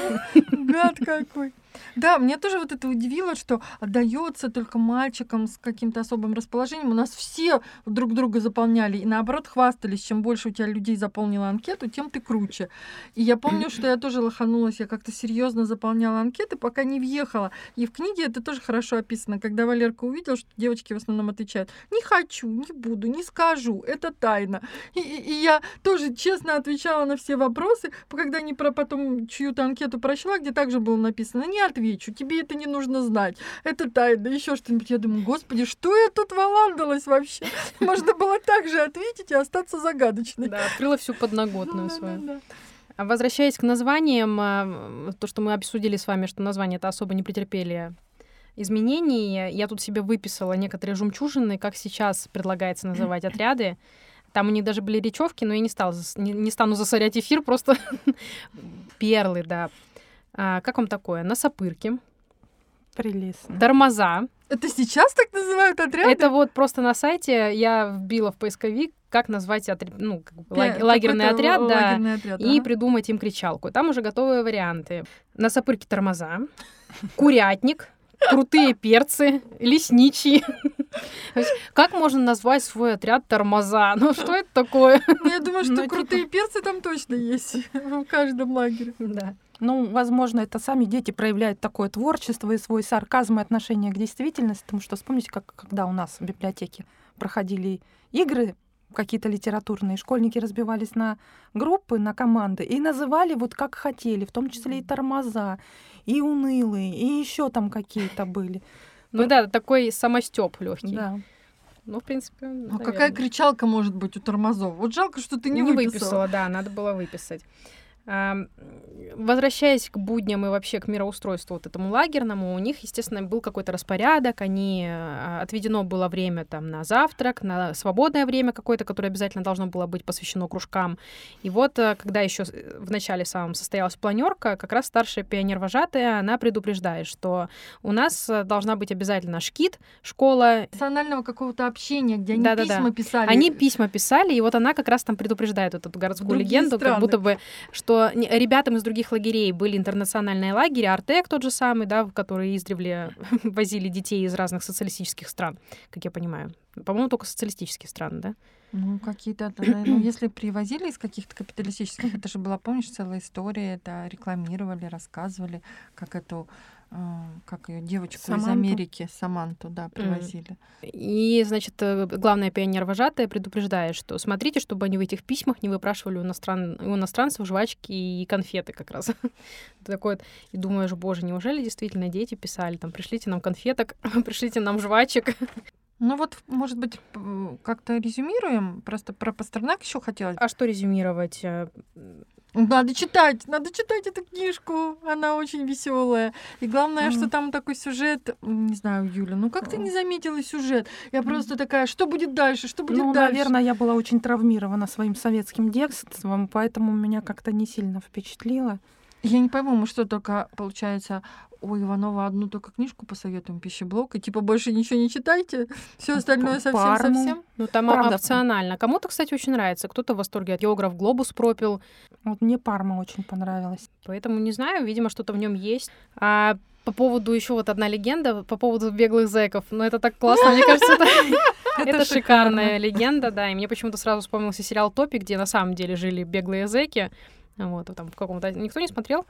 Гад какой. Да, мне тоже вот это удивило, что отдается только мальчикам с каким-то особым расположением. У нас все друг друга заполняли и наоборот хвастались, чем больше у тебя людей заполнила анкету, тем ты круче. И я помню, что я тоже лоханулась, я как-то серьезно заполняла анкеты, пока не въехала. И в книге это тоже хорошо описано, когда Валерка увидел, что девочки в основном отвечают: не хочу, не буду, не скажу, это тайна. И, и- и я тоже честно отвечала на все вопросы, когда они про потом чью-то анкету прочла, где также было написано: не отвечу, тебе это не нужно знать, это тайна, еще что-нибудь. Я думаю, господи, что я тут валандалась вообще? Можно было так же ответить и остаться загадочной.
Да, открыла всю подноготную свою. А Возвращаясь к названиям, а, то, что мы обсудили с вами, что названия-то особо не претерпели изменений, я тут себе выписала некоторые жемчужины, как сейчас предлагается называть отряды. Там у них даже были речевки, но я не, стала, зас- не, не стану засорять эфир, просто перлы, да. А, как вам такое? Носопырки,
Прелестно.
Тормоза.
Это сейчас так называют отряды?
Это вот просто на сайте я вбила в поисковик, как назвать отр- ну, как бы лаг- лагерный отряд, да,
лагерный отряд,
и
ага.
придумать им кричалку. Там уже готовые варианты. На сапырке тормоза, курятник, крутые перцы, лесничий. Как можно назвать свой отряд тормоза? Ну что это такое?
Ну, я думаю, что
Ну, типа-
крутые перцы там точно есть в каждом лагере.
Да.
Ну, возможно, это сами дети проявляют такое творчество и свой сарказм и отношение к действительности, потому что вспомните, как когда у нас в библиотеке проходили игры какие-то литературные, школьники разбивались на группы, на команды и называли вот как хотели, в том числе и тормоза, и унылые, и еще там какие-то были.
Ну да, такой самостеп легкий.
Да.
Ну, в принципе,
А какая
наверное.
кричалка может быть у тормозов? Вот жалко, что ты не, выписала.
да, надо было выписать. Возвращаясь к будням и вообще к мироустройству вот этому лагерному, у них, естественно, был какой-то распорядок, они а, отведено было время там на завтрак, на свободное время какое-то, которое обязательно должно было быть посвящено кружкам. И вот, э, когда еще в начале самом состоялась планерка, как раз старшая пионер-вожатая, она предупреждает, что у нас э, должна быть обязательно шкит, школа,
Национального какого-то общения, где они
Да-да-да.
письма писали.
они письма писали, и вот она как раз там предупреждает вот эту городскую
Другие
легенду, как
страны.
будто бы, что не- ребятам из других лагерей были интернациональные лагеря, Артек тот же самый, да, в который издревле возили детей из разных социалистических стран, как я понимаю. По-моему, только социалистические страны, да?
Ну, какие-то, ну, если привозили из каких-то капиталистических, это же была, помнишь, целая история, это рекламировали, рассказывали, как эту, как ее девочку из
Саманту.
Америки, Саманту, да, привозили.
И, значит, э, главная пионер-вожатая предупреждает, что смотрите, чтобы они в этих письмах не выпрашивали у, иностран... у иностранцев жвачки и конфеты как раз. Ты такой вот, и думаешь, боже, неужели действительно дети писали, там, пришлите нам конфеток, пришлите нам жвачек.
Ну вот, может быть, как-то резюмируем, просто про Пастернак еще хотелось.
А что резюмировать?
Надо читать, надо читать эту книжку, она очень веселая. И главное, что там такой сюжет, не знаю, Юля, ну как ты не заметила сюжет? Я просто такая, что будет дальше, что будет
Ну,
дальше?
наверное, я была очень травмирована своим советским детством, поэтому меня как-то не сильно впечатлило.
Я не пойму, мы что только, получается, у Иванова одну только книжку посоветуем, пищеблок, и типа больше ничего не читайте, все остальное
Парму.
совсем-совсем.
Ну, там
Правда.
опционально. Кому-то, кстати, очень нравится. Кто-то в восторге от географ Глобус пропил.
Вот мне Парма очень понравилась.
Поэтому не знаю, видимо, что-то в нем есть. А по поводу еще вот одна легенда по поводу беглых зэков. Ну, это так классно, мне кажется, это, это шикарная легенда, да. И мне почему-то сразу вспомнился сериал Топи, где на самом деле жили беглые зэки. Вот, там в каком-то... Никто не смотрел?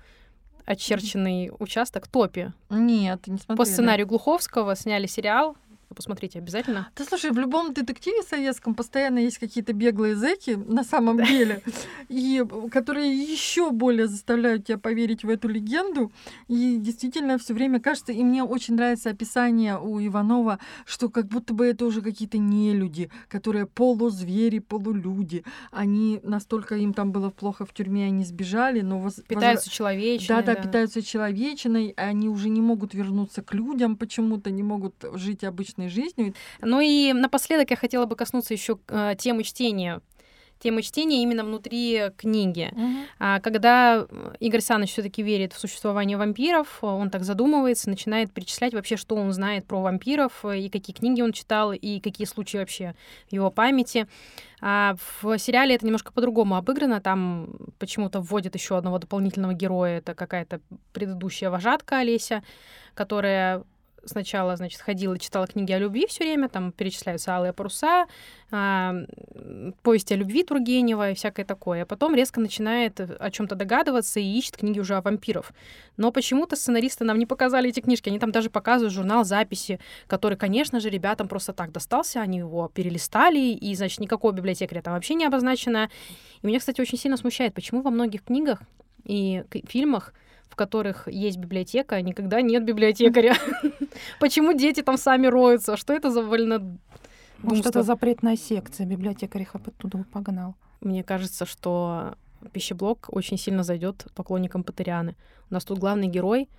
Очерченный участок Топи.
Нет, не смотрели.
По сценарию Глуховского сняли сериал. Посмотрите обязательно.
Да слушай, в любом детективе советском постоянно есть какие-то беглые зэки на самом деле, и которые еще более заставляют тебя поверить в эту легенду. И действительно все время кажется, и мне очень нравится описание у Иванова, что как будто бы это уже какие-то нелюди, которые полузвери, полулюди. Они настолько им там было плохо в тюрьме, они сбежали, но воз-
Питаются человечиной.
да, да, питаются человечиной, они уже не могут вернуться к людям почему-то, не могут жить обычной жизнью.
Ну и напоследок я хотела бы коснуться еще э, темы чтения. Темы чтения именно внутри книги. А когда э, Игорь Саныч все-таки верит в существование вампиров, он так задумывается, начинает перечислять вообще, что он знает про вампиров, э, и какие книги он читал, и какие случаи вообще в его памяти. А в сериале это немножко по-другому обыграно. Там почему-то вводят еще одного дополнительного героя. Это какая-то предыдущая вожатка Олеся, которая сначала, значит, ходила, читала книги о любви все время, там перечисляются алые паруса, а, м, повести о любви Тургенева и всякое такое. А потом резко начинает о чем-то догадываться и ищет книги уже о вампиров. Но почему-то сценаристы нам не показали эти книжки. Они там даже показывают журнал записи, который, конечно же, ребятам просто так достался. Они его перелистали, и, значит, никакого библиотекаря там вообще не обозначено. И меня, кстати, очень сильно смущает, почему во многих книгах и фильмах в которых есть библиотека, никогда нет библиотекаря. Почему дети там сами роются? Что это за вольно...
Может, это запретная секция, библиотекарь их оттуда погнал.
Мне кажется, что пищеблок очень сильно зайдет поклонникам Патерианы. У нас тут главный герой,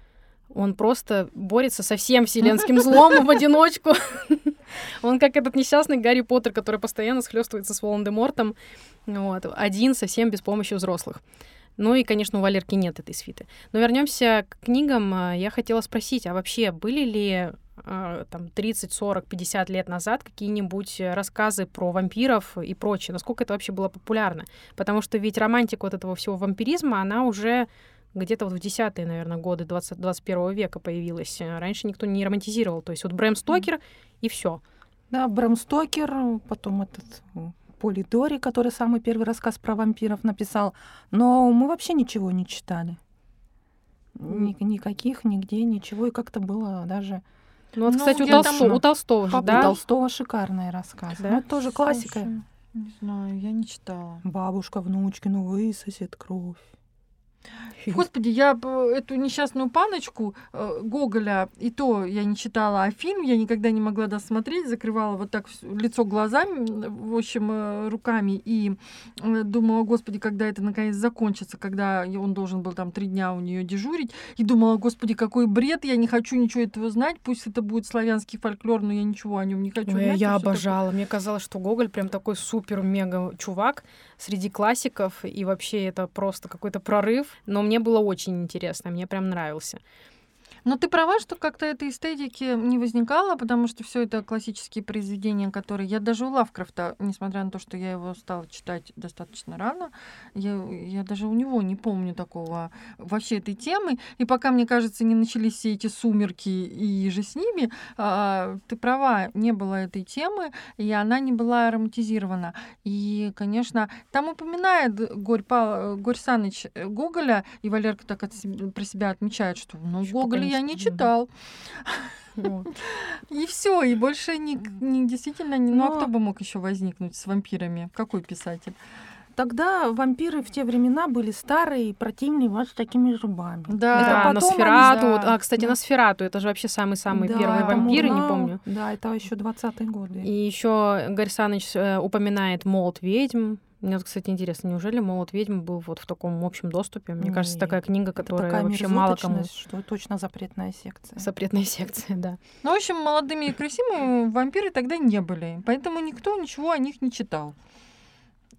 он просто борется со всем вселенским злом в одиночку. Он как этот несчастный Гарри Поттер, который постоянно схлестывается с Волан-де-Мортом, вот, один совсем без помощи взрослых. Ну и, конечно, у Валерки нет этой свиты. Но вернемся к книгам. Э, я хотела спросить, а вообще были ли э, там 30, 40, 50 лет назад какие-нибудь рассказы про вампиров и прочее? Насколько это вообще было популярно? Потому что ведь романтика вот этого всего вампиризма, она уже где-то вот в десятые, наверное, годы 20, 21 века появилась. Раньше никто не романтизировал. То есть вот Брэм Стокер и все.
Да, Брэм Стокер, потом этот Поли Дори, который самый первый рассказ про вампиров написал. Но мы вообще ничего не читали. Ни, никаких, нигде, ничего. И как-то было даже...
Ну, вот, ну, кстати, у, Толсто, у Толстого же, да?
У Толстого шикарные рассказы. Да? Ну, это тоже классика.
Не знаю, я не читала.
Бабушка внучкину высосет кровь.
Господи, я эту несчастную паночку э, Гоголя, и то я не читала, а фильм я никогда не могла досмотреть, закрывала вот так лицо глазами, в общем, э, руками, и э, думала, господи, когда это наконец закончится, когда он должен был там три дня у нее дежурить, и думала, господи, какой бред, я не хочу ничего этого знать, пусть это будет славянский фольклор, но я ничего о нем не хочу
Ой,
знать.
Я обожала, такое. мне казалось, что Гоголь прям такой супер-мега чувак среди классиков, и вообще это просто какой-то прорыв, но мне было очень интересно, мне прям нравился.
Но ты права, что как-то этой эстетики не возникало, потому что все это классические произведения, которые я даже у Лавкрафта, несмотря на то, что я его стала читать достаточно рано, я, я даже у него не помню такого вообще этой темы. И пока, мне кажется, не начались все эти сумерки и же с ними, а, ты права, не было этой темы, и она не была ароматизирована. И, конечно, там упоминает Горь, Горь Саныч Гоголя, и Валерка так от про себя отмечает, что ну, Гоголя я не читал. И все, и больше не, не действительно не. Ну а кто бы мог еще возникнуть с вампирами? Какой писатель?
Тогда вампиры в те времена были старые и противные вот с такими зубами.
Да, это да Носферату. Они... А, кстати, да. Носферату, это же вообще самый-самый да, первый вампир, не помню.
Да, это еще 20-е годы.
И еще Гарри Саныч э, упоминает молот ведьм. Мне, вот, кстати, интересно, неужели «Молот ведьм» был вот в таком общем доступе? Мне Нет. кажется, такая книга, которая такая вообще мало кому...
что точно запретная секция.
Запретная секция, да.
Ну, в общем, молодыми и красивыми вампиры тогда не были, поэтому никто ничего о них не читал.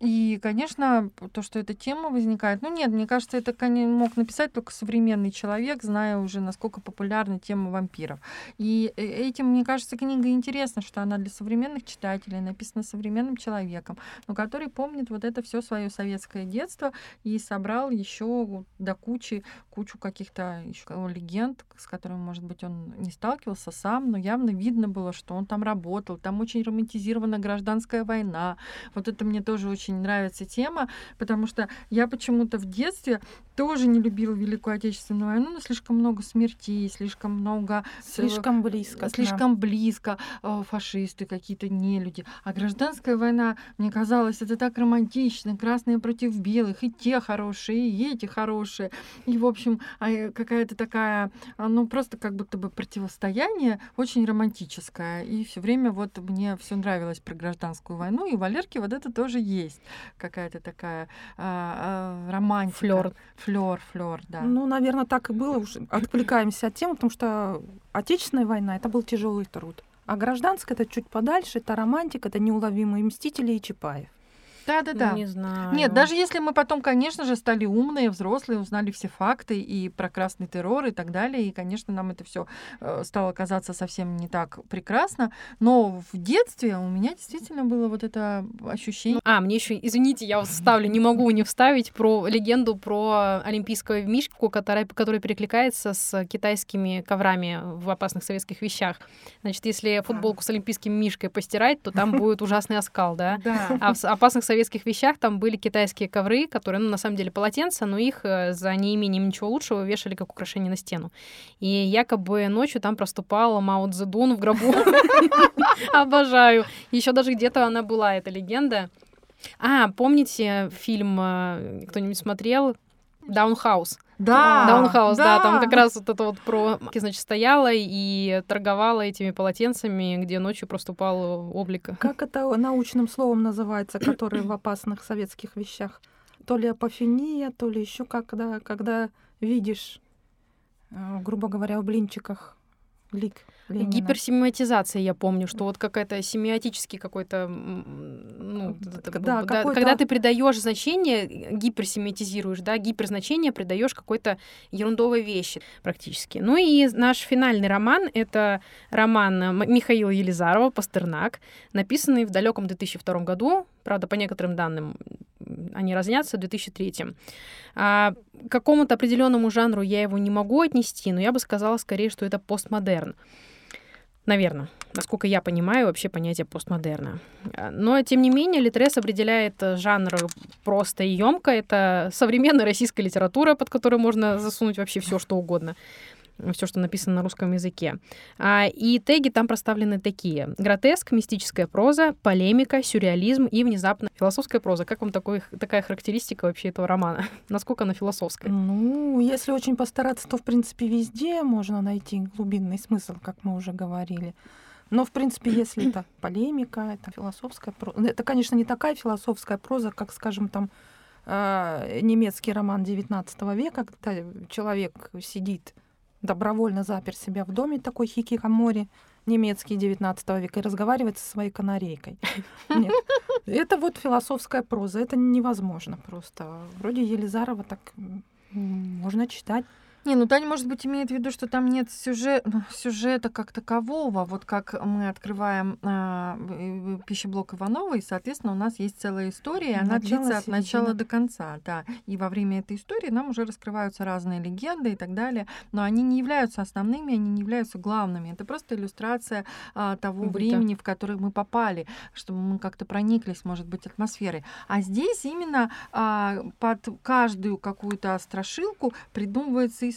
И, конечно, то, что эта тема возникает, ну нет, мне кажется, это мог написать только современный человек, зная уже, насколько популярна тема вампиров. И э, этим, мне кажется, книга интересна, что она для современных читателей написана современным человеком, но который помнит вот это все свое советское детство и собрал еще до кучи кучу каких-то еще легенд, с которыми, может быть, он не сталкивался сам, но явно видно было, что он там работал, там очень романтизирована гражданская война. Вот это мне тоже очень очень нравится тема, потому что я почему-то в детстве тоже не любила Великую Отечественную войну, но слишком много смертей, слишком много...
Слишком близко.
Слишком близко. Э, фашисты, какие-то нелюди. А гражданская война, мне казалось, это так романтично. Красные против белых. И те хорошие, и эти хорошие. И, в общем, а, э, какая-то такая, а, ну, просто как будто бы противостояние очень романтическое. И все время вот мне все нравилось про гражданскую войну. И у Валерки вот это тоже есть. Какая-то такая а, романтика.
Флёр.
Флёр, флёр, да.
Ну, наверное, так и было. Уже отвлекаемся от темы, потому что Отечественная война это был тяжелый труд. А гражданская это чуть подальше, это романтика, это неуловимые мстители и Чапаев.
Да, да, да.
Не знаю.
Нет, даже если мы потом, конечно же, стали умные, взрослые, узнали все факты и про красный террор и так далее, и, конечно, нам это все э, стало казаться совсем не так прекрасно, но в детстве у меня действительно было вот это ощущение.
А, мне еще, извините, я вставлю, не могу не вставить про легенду про олимпийского мишку, которая, которая перекликается с китайскими коврами в опасных советских вещах. Значит, если футболку с олимпийским мишкой постирать, то там будет ужасный оскал, да?
Да.
А в опасных советских вещах там были китайские ковры, которые, ну, на самом деле, полотенца, но их э, за неимением ничего лучшего вешали как украшение на стену. И якобы ночью там проступала Мао Цзэдун в гробу. Обожаю. Еще даже где-то она была, эта легенда. А, помните фильм, э, кто-нибудь смотрел? Даунхаус.
Да,
Даунхаус, да. да, там как раз вот это вот про, значит, стояла и торговала этими полотенцами, где ночью проступал облик.
Как это научным словом называется, который в опасных советских вещах? То ли апофения, то ли еще когда, когда видишь, э, грубо говоря, в блинчиках лик Ленина.
Гиперсемиотизация, я помню, что вот какая-то семиотический какой-то, ну,
да,
да, когда ты придаешь значение, гиперсемиотизируешь, да, гиперзначение придаешь какой-то ерундовой вещи практически. Ну и наш финальный роман — это роман Михаила Елизарова «Пастернак», написанный в далеком 2002 году, правда, по некоторым данным они разнятся, в 2003. А, к какому-то определенному жанру я его не могу отнести, но я бы сказала скорее, что это постмодерн. Наверное, насколько я понимаю вообще понятие постмодерна. Но, тем не менее, Литрес определяет жанр просто и емко. Это современная российская литература, под которую можно засунуть вообще все, что угодно все, что написано на русском языке. А, и теги там проставлены такие. Гротеск, мистическая проза, полемика, сюрреализм и внезапно философская проза. Как вам такой, такая характеристика вообще этого романа? Насколько она философская?
Ну, если очень постараться, то, в принципе, везде можно найти глубинный смысл, как мы уже говорили. Но, в принципе, если это полемика, это философская проза... Это, конечно, не такая философская проза, как, скажем, там, э, немецкий роман XIX века, когда человек сидит добровольно запер себя в доме, такой хикикамори немецкий 19 века, и разговаривает со своей канарейкой. Нет. Это вот философская проза, это невозможно просто. Вроде Елизарова так можно читать.
Не, ну Таня, может быть, имеет в виду, что там нет сюжет, ну, сюжета как такового. Вот как мы открываем а, пищеблок Иванова, и, соответственно, у нас есть целая история, и она длится от начала до конца. Да. И во время этой истории нам уже раскрываются разные легенды и так далее, но они не являются основными, они не являются главными. Это просто иллюстрация а, того Быта. времени, в которое мы попали, чтобы мы как-то прониклись, может быть, атмосферой. А здесь именно а, под каждую какую-то страшилку придумывается история.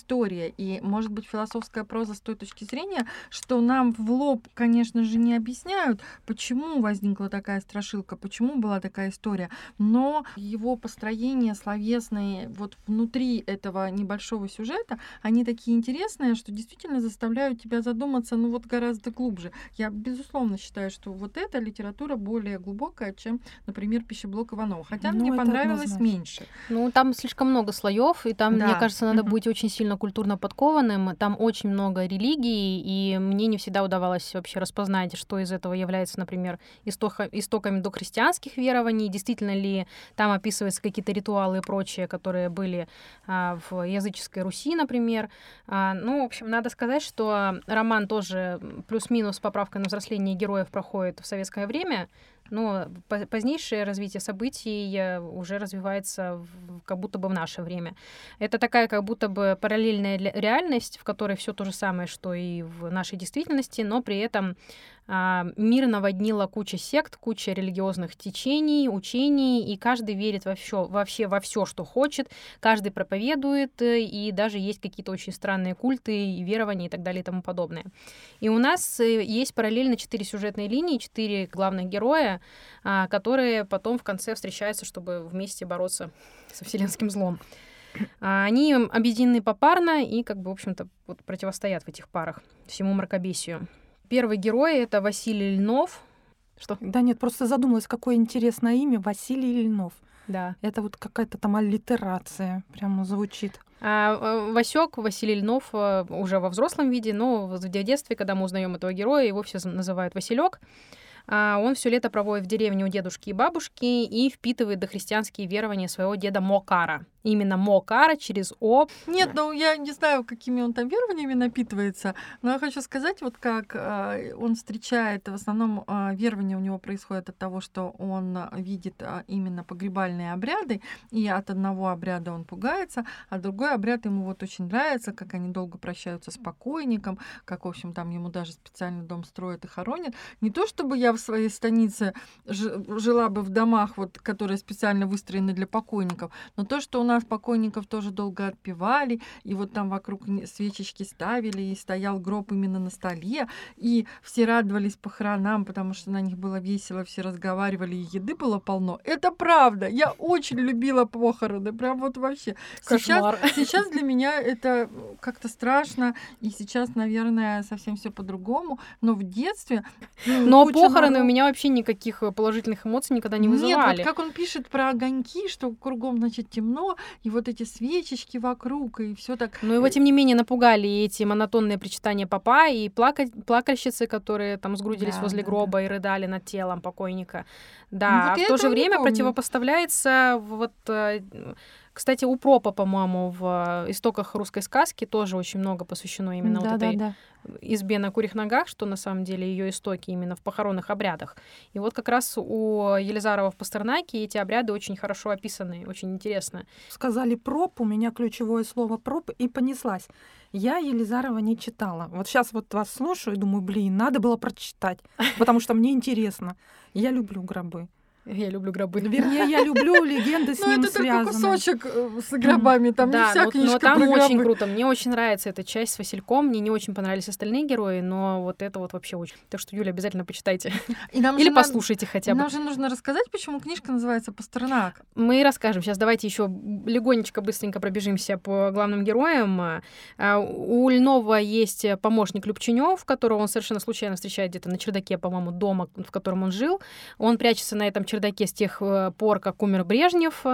И, может быть, философская проза с той точки зрения, что нам в лоб, конечно же, не объясняют, почему возникла такая страшилка, почему была такая история, но его построение словесное вот внутри этого небольшого сюжета, они такие интересные, что действительно заставляют тебя задуматься, ну вот гораздо глубже. Я, безусловно, считаю, что вот эта литература более глубокая, чем, например, пищеблок Иванова. Хотя ну, мне понравилось однозначно. меньше.
Ну, там слишком много слоев, и там, да. мне кажется, надо mm-hmm. быть очень сильно сильно культурно подкованным. Там очень много религий, и мне не всегда удавалось вообще распознать, что из этого является, например, истока, истоками дохристианских верований, действительно ли там описываются какие-то ритуалы и прочее, которые были а, в языческой Руси, например. А, ну, в общем, надо сказать, что роман тоже плюс-минус с поправкой на взросление героев проходит в советское время, но позднейшее развитие событий уже развивается в, как будто бы в наше время. Это такая как будто бы параллельная реальность, в которой все то же самое, что и в нашей действительности, но при этом мир наводнила куча сект, куча религиозных течений, учений, и каждый верит во все, вообще во все, что хочет, каждый проповедует, э, и даже есть какие-то очень странные культы и верования и так далее и тому подобное. И у нас э, есть параллельно четыре сюжетные линии, четыре главных героя, а, которые потом в конце встречаются, чтобы вместе бороться со вселенским злом. А, они объединены попарно и, как бы, в общем-то, вот противостоят в этих парах всему мракобесию. Первый герой — это Василий Льнов.
Что? Да нет, просто задумалась, какое интересное имя Василий Льнов.
Да.
Это вот какая-то там аллитерация прямо звучит.
А э, Васек Василий Льнов э, уже во взрослом виде, но в детстве, когда мы узнаем этого героя, его все называют Василек. А, он все лето проводит в деревне у дедушки и бабушки и впитывает дохристианские верования своего деда Мокара. Именно Мокара через О.
Нет, ну я не знаю, какими он там верованиями напитывается, но я хочу сказать, вот как э, он встречает, в основном э, верования у него происходят от того, что он видит э, именно погребальные обряды, и от одного обряда он пугается, а другой обряд ему вот очень нравится, как они долго прощаются с покойником, как, в общем, там ему даже специальный дом строят и хоронят. Не то чтобы я в своей станице жила бы в домах, вот, которые специально выстроены для покойников, но то, что у нас покойников тоже долго отпевали, и вот там вокруг свечечки ставили, и стоял гроб именно на столе, и все радовались похоронам, потому что на них было весело, все разговаривали, и еды было полно. Это правда. Я очень любила похороны, прям вот вообще. Сейчас, сейчас для меня это как-то страшно, и сейчас, наверное, совсем все по-другому, но в детстве...
Но похороны стороны, у меня вообще никаких э, положительных эмоций никогда не вызывали.
Нет, вот как он пишет про огоньки, что кругом, значит, темно, и вот эти свечечки вокруг, и все так.
Но его, тем не менее, напугали эти монотонные причитания папа и плака... плакальщицы, которые там сгрудились
Да,
возле
да,
гроба и рыдали над телом покойника.
Ну,
Да,
вот
а в то же время
помню.
противопоставляется вот... э, Кстати, у Пропа, по-моему, в э, истоках русской сказки тоже очень много посвящено именно вот этой
Да-да-да.
избе на курьих ногах, что на самом деле ее истоки именно в похоронных обрядах. И вот как раз у Елизарова в Пастернаке эти обряды очень хорошо описаны, очень интересно.
Сказали проб, у меня ключевое слово проб, и понеслась. Я Елизарова не читала. Вот сейчас вот вас слушаю и думаю, блин, надо было прочитать, потому что мне интересно. Я люблю гробы.
Я люблю гробы.
Вернее, я люблю легенды с
Ну,
ним
это только
связанные.
кусочек э, с гробами, там не вся книжка
но там очень круто. Мне очень нравится эта часть с Васильком. Мне не очень понравились остальные герои, но вот это вот вообще очень. Так что, Юля, обязательно почитайте. Или послушайте хотя бы.
Нам же нужно рассказать, почему книжка называется Пастернак.
Мы расскажем. Сейчас давайте еще легонечко, быстренько пробежимся по главным героям. А, У Льнова есть помощник Любченев, которого он совершенно случайно встречает где-то на чердаке, по-моему, дома, в котором он жил. Он прячется на этом чердаке с тех э, пор, как умер Брежнев.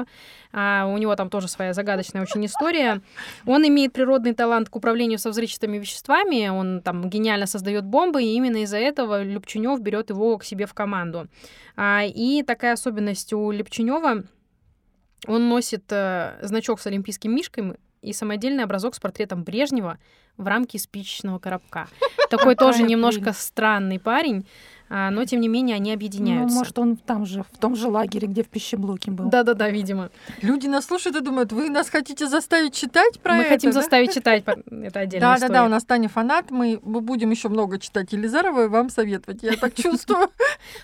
А, У него там тоже своя загадочная очень история. Он имеет природный талант к управлению со взрывчатыми веществами. Он там гениально создает бомбы, и именно из-за этого Любченев берет его к себе в команду. А, И такая особенность у Лепченева он носит э, значок с олимпийским мишкой и самодельный образок с портретом Брежнева в рамке спичечного коробка. Такой тоже немножко странный парень, но тем не менее они
Ну,
объединяются.
может, он там же, в том же лагере, где в пищеблоке был.
Да-да-да, видимо.
Люди нас слушают и думают, вы нас хотите заставить читать про
Мы
это?
хотим
да?
заставить читать. Это отдельная
Да, да,
история.
да, у нас Таня фанат, мы, мы будем еще много читать Елизарова и вам советовать, я так чувствую.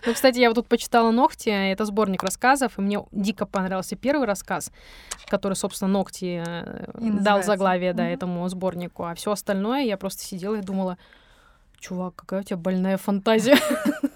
Ну, кстати, я вот тут почитала «Ногти», это сборник рассказов, и мне дико понравился первый рассказ, который, собственно, «Ногти» э, дал заглавие да, этому сборнику, а все остальное я просто сидела и думала, чувак, какая у тебя больная фантазия.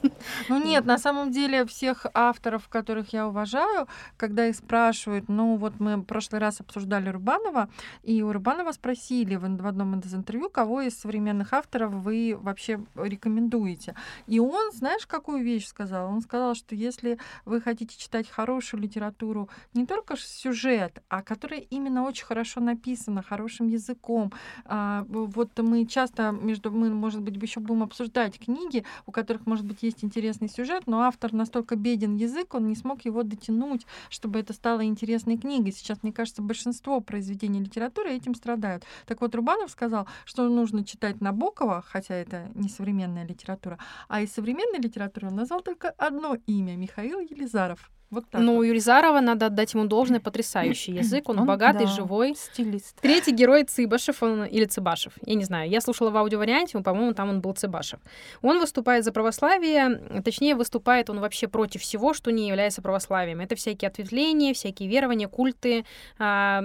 Ну нет, на самом деле всех авторов, которых я уважаю, когда их спрашивают, ну вот мы в прошлый раз обсуждали Рубанова, и у Рубанова спросили в, в одном из интервью, кого из современных авторов вы вообще рекомендуете. И он, знаешь, какую вещь сказал? Он сказал, что если вы хотите читать хорошую литературу, не только сюжет, а которая именно очень хорошо написана, хорошим языком. а, вот мы часто между мы, может быть, еще будем обсуждать книги, у которых, может быть, есть интересный сюжет, но автор настолько беден язык, он не смог его дотянуть, чтобы это стало интересной книгой. Сейчас, мне кажется, большинство произведений литературы этим страдают. Так вот, Рубанов сказал, что нужно читать Набокова, хотя это не современная литература, а из современной литературы он назвал только одно имя — Михаил Елизаров. Вот так.
Ну, у
вот.
Юризарова надо отдать ему должное, потрясающий язык, он, богатый,
да,
живой.
Стилист.
Третий герой Цыбашев он, или Цыбашев, я не знаю. Я слушала в аудиоварианте, по-моему, там он был Цыбашев. Он выступает за православие, точнее, выступает он вообще против всего, что не является православием. Это всякие ответвления, всякие верования, культы, а,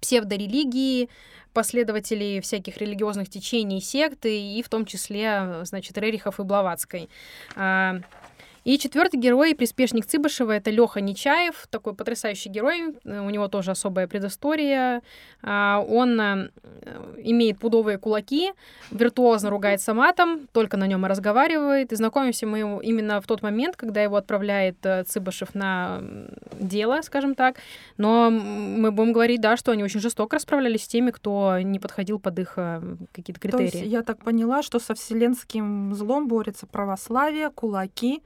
псевдорелигии, последователей всяких религиозных течений, секты, и в том числе, значит, Рерихов и Блаватской. И четвертый герой, приспешник Цыбышева, это Леха Нечаев, такой потрясающий герой. Э, У него тоже особая предыстория. А, Он э, имеет пудовые кулаки, виртуозно ругается матом, только на нем и разговаривает. И знакомимся мы именно в тот момент, когда его отправляет э, Цыбышев на дело, скажем так. Но мы будем говорить, да, что они очень жестоко расправлялись с теми, кто не подходил под их какие-то
То есть
критерии.
я так поняла, что со вселенским злом борется православие, кулаки,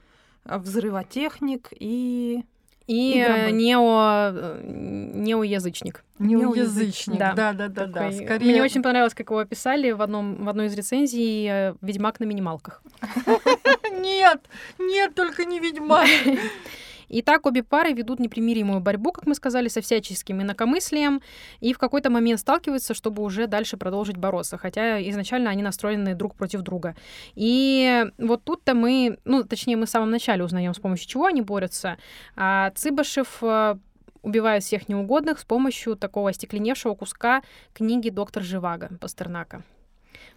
взрывотехник и...
И э, нео, э, неоязычник.
Неоязычник.
Да.
Да, да, да, да. Скорее...
Мне очень понравилось, как его описали в, одном, в одной из рецензий э, «Ведьмак на минималках».
Нет, нет, только не ведьмак.
И так обе пары ведут непримиримую борьбу, как мы сказали, со всяческим инакомыслием, и в какой-то момент сталкиваются, чтобы уже дальше продолжить бороться, хотя изначально они настроены друг против друга. И вот тут-то мы, ну, точнее, мы в самом начале узнаем, с помощью чего они борются. А Цыбашев э, убивает всех неугодных с помощью такого остекленевшего куска книги «Доктор Живаго» Пастернака.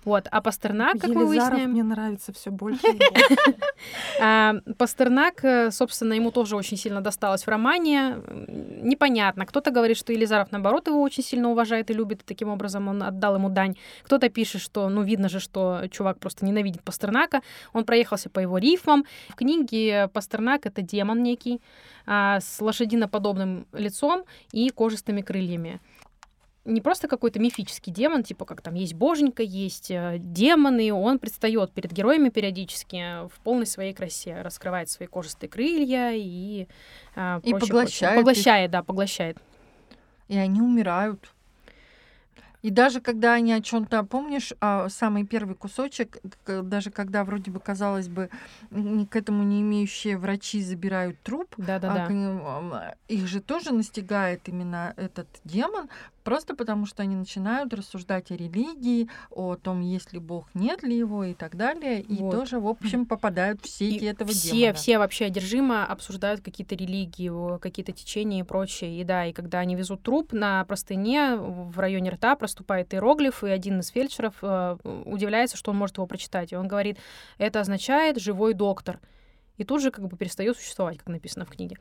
Вот, а Пастернак, как мы
Елизаров
выясняем...
мне нравится все больше.
А, Пастернак, э, собственно, ему тоже очень сильно досталось в романе. Непонятно. Кто-то говорит, что Елизаров, наоборот, его очень сильно уважает и любит, и таким образом он отдал ему дань. Кто-то пишет, что, ну, видно же, что чувак просто ненавидит Пастернака. Он проехался по его рифмам. В книге Пастернак — это демон некий а, с лошадиноподобным лицом и кожистыми крыльями не просто какой-то мифический демон, типа как там есть боженька, есть э, демоны, он предстает перед героями периодически в полной своей красе, раскрывает свои кожистые крылья и а,
И
прочее,
поглощает
прочее.
их.
Поглощает, да, поглощает.
И они умирают. И даже когда они о чем-то, помнишь, а, самый первый кусочек, даже когда вроде бы казалось бы к этому не имеющие врачи забирают труп, а
Да-да-да.
к ним, ам, их же тоже настигает именно этот демон, просто потому что они начинают рассуждать о религии, о том, есть ли Бог, нет ли его и так далее, и
Вот.
тоже, в общем, попадают в
И
сети этого
все,
демона.
все вообще одержимо обсуждают какие-то религии, какие-то течения и прочее. И да, и когда они везут труп на простыне в районе рта проступает иероглиф, и один из фельдшеров э, удивляется, что он может его прочитать. И он говорит, это означает «живой доктор». И тут же как бы перестает существовать, как написано в книге.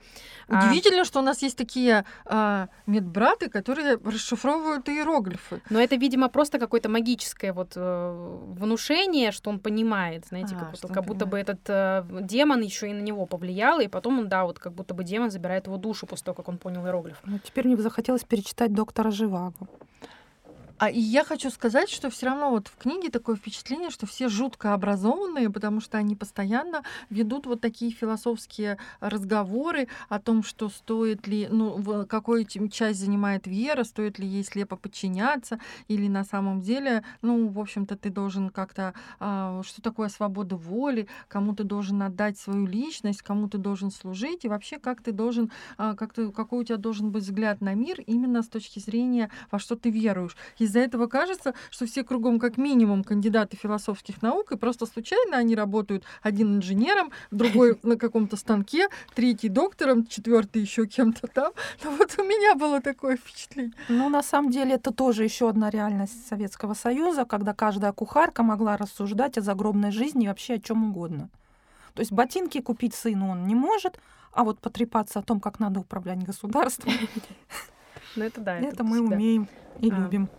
А,
Удивительно, что у нас есть такие а, медбраты, которые расшифровывают иероглифы.
но это, видимо, просто какое-то магическое вот э, внушение, что он понимает, знаете,
А,
как, будто, как будто бы этот э, демон еще и на него повлиял, и потом он, да, вот как будто бы демон забирает его душу после того, как он понял иероглиф.
Ну, теперь мне захотелось перечитать доктора Живаго.
А и я хочу сказать, что все равно вот в книге такое впечатление, что все жутко образованные, потому что они постоянно ведут вот такие философские разговоры о том, что стоит ли, ну, какую часть занимает вера, стоит ли ей слепо подчиняться, или на самом деле, ну, в общем-то, ты должен как-то, а, что такое свобода воли, кому ты должен отдать свою личность, кому ты должен служить, и вообще как ты должен, а, как ты, какой у тебя должен быть взгляд на мир именно с точки зрения, во что ты веруешь. Из-за этого кажется, что все кругом как минимум кандидаты философских наук, и просто случайно они работают один инженером, другой на каком-то станке, третий доктором, четвертый еще кем-то там. Ну вот у меня было такое впечатление.
Ну, на самом деле, это тоже еще одна реальность Советского Союза, когда каждая кухарка могла рассуждать о загробной жизни и вообще о чем угодно. То есть ботинки купить сыну он не может, а вот потрепаться о том, как надо управлять государством,
Ну это да.
это мы умеем и
А.
любим.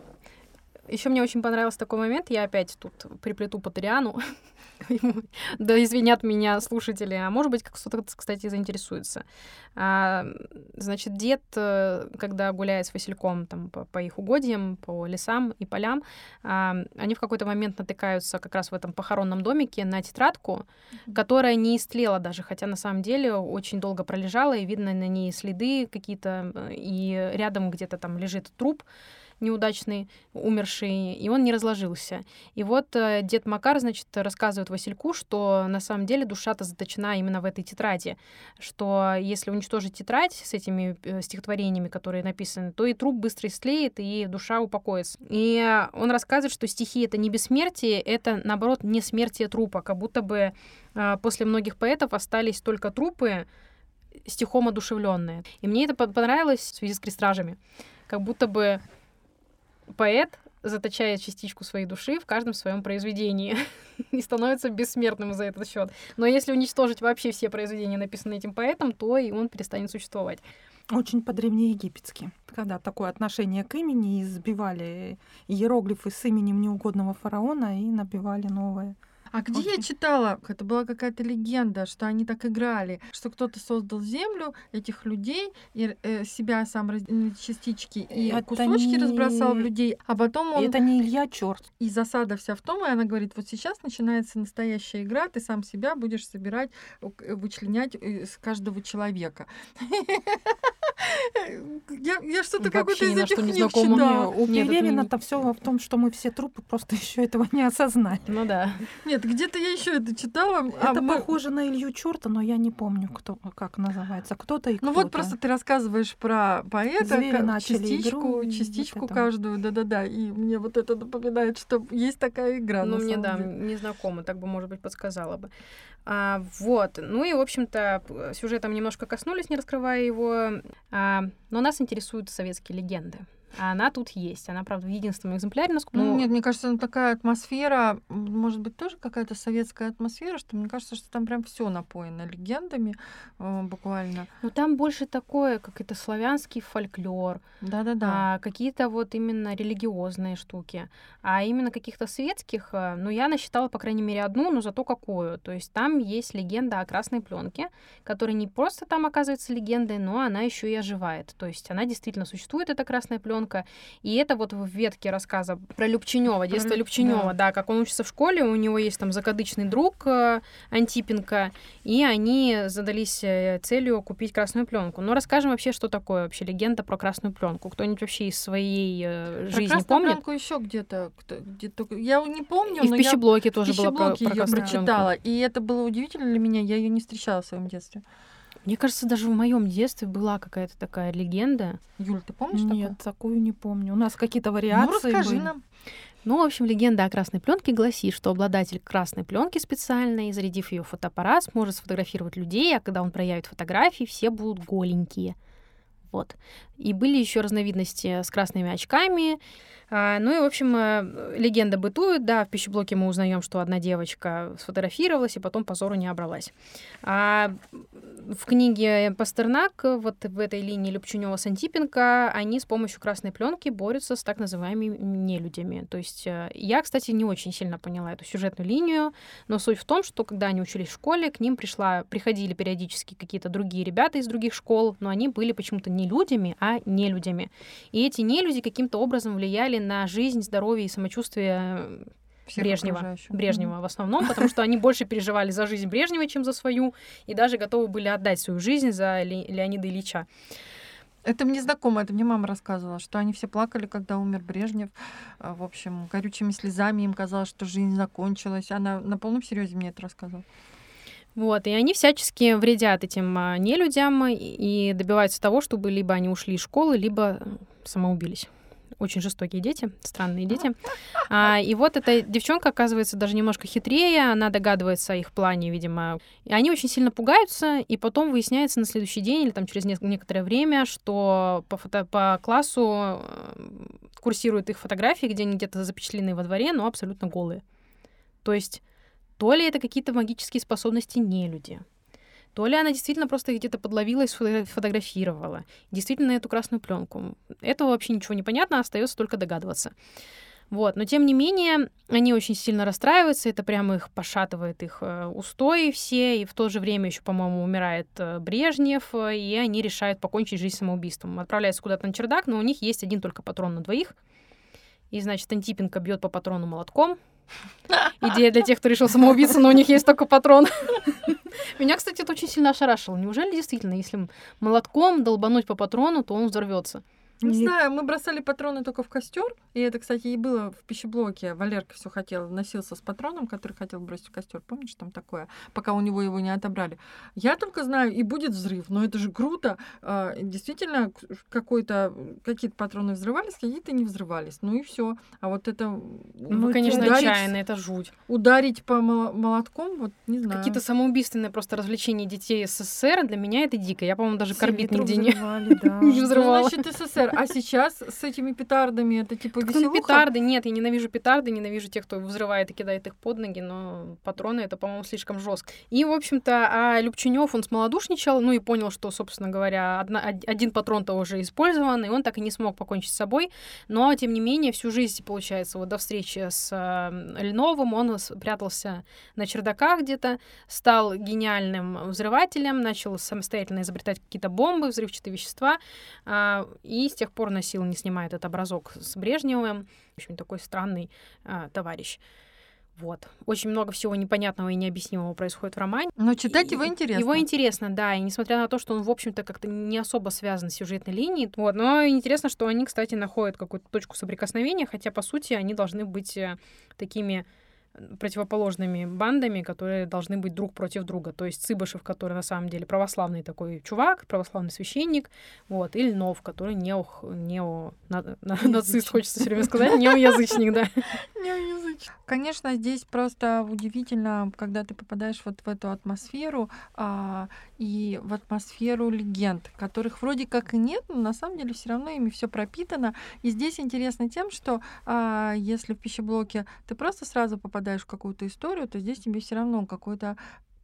Еще мне очень понравился такой момент. Я опять тут приплету Патриану. Да извинят меня слушатели, а может быть, кто-то, кстати, заинтересуется. А, значит, дед, э, когда гуляет с Васильком там, по, по их угодьям, по лесам и полям, а, они в какой-то момент натыкаются как раз в этом похоронном домике на тетрадку, которая не истлела даже, хотя на самом деле очень долго пролежала, и видно на ней следы какие-то, э, и рядом где-то там лежит труп неудачный, умерший, и он не разложился. И вот э, дед Макар, значит, рассказывает Васильку, что на самом деле душа-то заточена именно в этой тетради, что если уничтожить тетрадь с этими э, стихотворениями, которые написаны, то и труп быстро истлеет, и душа упокоится. И он рассказывает, что стихи — это не бессмертие, это, наоборот, не смертие трупа, как будто бы э, после многих поэтов остались только трупы, стихом одушевленные. И мне это по- понравилось в связи с крестражами. Как будто бы поэт заточает частичку своей души в каждом своем произведении и становится бессмертным за этот счет. Но если уничтожить вообще все произведения, написанные этим поэтом, то и он перестанет существовать.
Очень по-древнеегипетски. Когда такое отношение к имени, и сбивали иероглифы с именем неугодного фараона и набивали новое.
А где я читала, это была какая-то легенда, что они так играли, что кто-то создал землю, этих людей, и э, себя сам раз- частички и
Это
кусочки
не-
разбросал в людей, а потом он...
И это не Илья Черт.
И засада вся в том, и она говорит, вот сейчас начинается настоящая игра, ты сам себя будешь собирать, э, вычленять из каждого человека. Я, я что-то
ни
из этих книг читала.
У
Нет, это
Пелевина-то все в том, что мы все трупы просто еще этого не осознали.
Ну да.
Нет, где-то я еще это читала. а
это
мы-
похоже на Илью Черта, но я не помню, кто, как называется. Кто-то и
Ну
кто-то.
вот просто ты рассказываешь про поэта,
Звери
ка-
начали
частичку,
игру, вот
частичку
это.
каждую, да-да-да. И мне вот это напоминает, что есть такая игра.
Ну, мне, да,
деле.
не знакомо, так бы, может быть, подсказала бы. А, вот, ну и, в общем-то, сюжетом немножко коснулись, не раскрывая его, а, но нас интересуют советские легенды. А она тут есть. Она, правда, в единственном экземпляре, насколько...
Ну, нет, мне кажется, там такая атмосфера, может быть, тоже какая-то советская атмосфера, что мне кажется, что там прям все напоено легендами э, буквально.
Ну, там больше такое, как это славянский фольклор,
Да-да-да.
а, какие-то вот именно религиозные штуки. А именно каких-то светских, а, ну, я насчитала, по крайней мере, одну, но зато какую. То есть там есть легенда о красной пленке, которая не просто там оказывается легендой, но она еще и оживает. То есть она действительно существует, эта красная пленка. И это вот в ветке рассказа про Любченева, детство
Лю-
Любченева,
да.
да, как он учится в школе, у него есть там закадычный друг э, Антипенко, и они задались э, целью купить красную пленку. Ну, расскажем вообще, что такое вообще легенда про красную пленку. Кто-нибудь вообще из своей э,
Про
жизни
красную
помнит?
пленку еще где-то, где-то, я не помню,
И в
но я
пищеблоке
в
тоже было про, про красную пленку.
прочитала, и это было удивительно для меня, я ее не встречала в своем детстве.
Мне кажется, даже в моем детстве была какая-то такая легенда.
Юль, ты помнишь
Нет, такую не помню. У нас какие-то
такое?
вариации
Ну, расскажи
были.
нам.
Ну, в общем, легенда о красной пленке гласит, что обладатель красной пленки специальной, зарядив ее фотоаппарат, сможет сфотографировать людей, а когда он проявит фотографии, все будут голенькие. Вот. И были еще разновидности с красными очками. А, Ну и, в общем, э, легенда бытует, да, в пищеблоке мы узнаем, что одна девочка сфотографировалась и потом позору не обралась. А в книге Пастернак, вот в этой линии Любчунева с Антипенко, они с помощью красной пленки борются с так называемыми нелюдями. То есть э, я, кстати, не очень сильно поняла эту сюжетную линию, но суть в том, что когда они учились в школе, к ним пришла, приходили периодически какие-то другие ребята из других школ, но они были почему-то не людьми, а нелюдями. И эти нелюди каким-то образом влияли на жизнь, здоровье и самочувствие
Всех
Брежнева.
окружающих.
Брежнева в основном, потому что они больше переживали за жизнь Брежнева, чем за свою, и даже готовы были отдать свою жизнь за Ле- Леонида Ильича.
Это мне знакомо, это мне мама рассказывала, что они все плакали, когда умер Брежнев. А, В общем, горючими слезами им казалось, что жизнь закончилась. Она на полном серьезе мне это рассказывала.
Вот, и они всячески вредят этим а, нелюдям и- добиваются того, чтобы либо они ушли из школы, либо э, самоубились. Очень жестокие дети, странные дети. А, и вот эта девчонка оказывается даже немножко хитрее, она догадывается о их плане, видимо. И они очень сильно пугаются, и потом выясняется на следующий день или там через нек- некоторое время, что по, фото- по классу э, курсируют их фотографии, где они где-то запечатлены во дворе, но абсолютно голые. То есть то ли это какие-то магические способности нелюди, то ли она действительно просто где-то подловила и сфото- фотографировала. Действительно эту красную пленку. Этого вообще ничего не понятно, остается только догадываться. Вот. Но тем не менее, они очень сильно расстраиваются, это прямо их пошатывает их э, устои все, и в то же время еще, по-моему, умирает э, Брежнев, и они решают покончить жизнь самоубийством. Отправляются куда-то на чердак, но у них есть один только патрон на двоих. И, значит, Антипенко бьет по патрону молотком. Идея для тех, кто решил самоубиться, но у них есть только патрон. Меня, кстати, это очень сильно ошарашило. Неужели действительно, если молотком долбануть по патрону, то он взорвется?
Не знаю, мы бросали патроны только в костер. И это, кстати, и было в пищеблоке. Валерка все хотел, носился с патроном, который хотел бросить в костер. Помнишь, там такое, пока у него его не отобрали. Я только знаю, и будет взрыв, но это же круто. А, Действительно, какой-то, какие-то патроны взрывались, какие-то не взрывались. Ну и все. А вот это
Ну,
Ну,
конечно,
ударить,
отчаянно, это жуть.
ударить по мол- молотком, вот не знаю.
Какие-то самоубийственные просто развлечения детей СССР, для меня это дико. Я, по-моему, даже
Селитру
нигде не,
да.
не
Ну, значит, СССР. А сейчас с этими петардами это типа
Как-то, ну,
веселуха?
петарды, нет, я ненавижу петарды, ненавижу тех, кто взрывает и кидает их под ноги, но патроны это, по-моему, слишком жестко. И, в общем-то, а Любченев, он смолодушничал, ну и понял, что, собственно говоря, одна- од- один патрон-то уже использован, и он так и не смог покончить с собой. Но, тем не менее, всю жизнь, получается, вот до встречи с э, Льновым он прятался на чердаках где-то, стал гениальным взрывателем, начал самостоятельно изобретать какие-то бомбы, взрывчатые вещества, а, и тех пор носил, не снимая этот образок с Брежневым. В общем, такой странный а, товарищ. Вот. Очень много всего непонятного и необъяснимого происходит в романе.
Но читать
И-
его интересно.
Его интересно, да, и несмотря на то, что он, в общем-то, как-то не особо связан с сюжетной линией, вот, но интересно, что они, кстати, находят какую-то точку соприкосновения, хотя, по сути, они должны быть э, такими э, противоположными бандами, которые должны быть друг против друга. То есть Цыбышев, который на самом деле православный такой чувак, православный священник, вот, и Льнов, который нео, нео на- на- нацист, хочется все время сказать, неоязычник, да.
Неоязычник. Конечно. Конечно, здесь просто удивительно, когда ты попадаешь вот в эту атмосферу а, и в атмосферу легенд, которых вроде как и нет, но на самом деле все равно ими все пропитано. И здесь интересно тем, что а, если в пищеблоке ты просто сразу попадаешь в какую-то историю, то здесь тебе все равно какой-то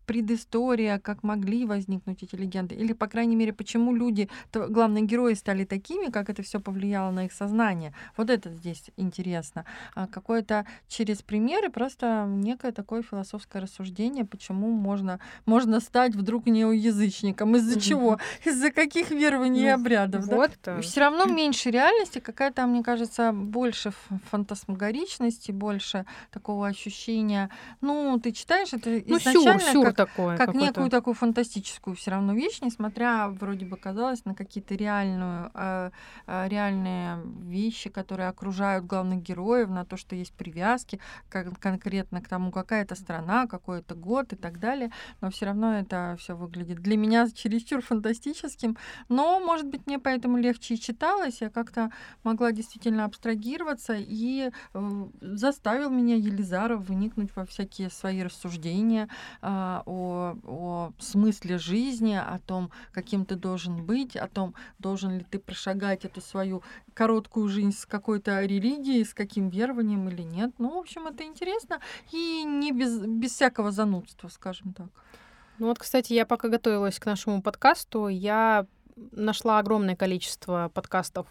предыстория, как могли возникнуть эти легенды, или, по крайней мере, почему люди, то, главные герои стали такими, как это все повлияло на их сознание. Вот это здесь интересно. А какое-то через примеры просто некое такое философское рассуждение, почему можно, можно стать вдруг неоязычником, из-за чего, из-за каких верований и ну, обрядов. Вот да? Все равно меньше реальности, какая-то, мне кажется, больше фантасмагоричности, больше такого ощущения. Ну, ты читаешь это ну, изначально сюр, сюр такое. Как некую такую фантастическую все равно вещь, несмотря вроде бы казалось на какие-то реальную, э, э, реальные вещи, которые окружают главных героев, на то, что есть привязки как, конкретно к тому, какая это страна, какой это год и так далее. Но все равно это все выглядит для меня чересчур фантастическим. Но, может быть, мне поэтому легче и читалось. Я как-то могла действительно абстрагироваться и э, заставил меня Елизаров выникнуть во всякие свои рассуждения э, о, о смысле жизни, о том, каким ты должен быть, о том, должен ли ты прошагать эту свою короткую жизнь с какой-то религией, с каким верованием или нет. Ну, в общем, это интересно и не без, без всякого занудства, скажем так.
Ну вот, кстати, я пока готовилась к нашему подкасту, я нашла огромное количество подкастов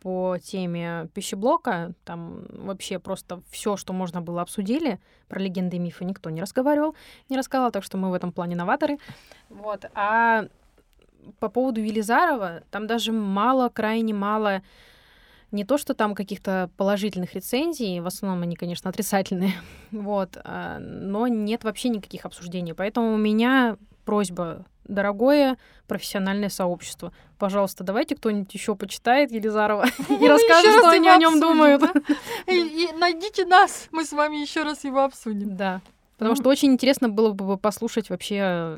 по теме пищеблока. Там вообще просто все, что можно было, обсудили. Про легенды и мифы никто не разговаривал, не рассказал, так что мы в этом плане новаторы. Вот. А по поводу Велизарова, там даже мало, крайне мало не то, что там каких-то положительных рецензий, в основном они, конечно, отрицательные, вот, а, но нет вообще никаких обсуждений. Поэтому у меня просьба дорогое профессиональное сообщество. Пожалуйста, давайте кто-нибудь еще почитает Елизарова и расскажет, что они о нем думают.
И найдите нас, мы с вами еще раз его обсудим.
Да. Потому что очень интересно было бы послушать вообще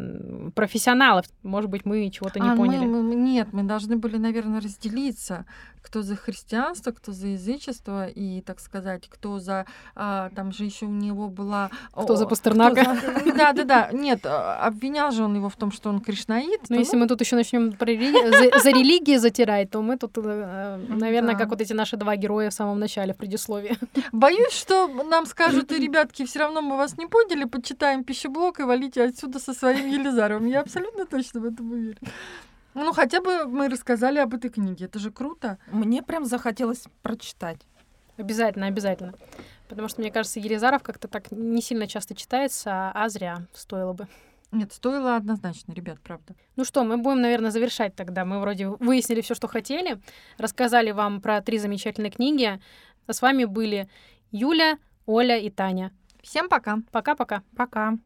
профессионалов. Может быть, мы чего-то не а поняли.
Мы, мы, нет, мы должны были, наверное, разделиться кто за христианство, кто за язычество, и, так сказать, кто за... А, там же еще у него была...
Кто о, за Пастернака.
да, да, да. Нет, а, обвинял же он его в том, что он кришнаит.
Но если мы тут еще начнем про за, религии затирать, то мы тут, э, наверное, как вот эти наши два героя в самом начале, в предисловии.
Боюсь, что нам скажут, ребятки, все равно мы вас не поняли, почитаем пищеблок и валите отсюда со своим Елизаром. Я абсолютно точно в этом уверена. Ну, хотя бы мы рассказали об этой книге. Это же круто.
Мне прям захотелось прочитать.
Обязательно, обязательно. Потому что, мне кажется, Елизаров как-то так не сильно часто читается, а зря стоило бы.
Нет, стоило однозначно, ребят, правда.
Ну что, мы будем, наверное, завершать тогда. Мы вроде выяснили все, что хотели, рассказали вам про три замечательные книги. А с вами были Юля, Оля и Таня.
Всем пока.
Пока-пока.
Пока. -пока. пока.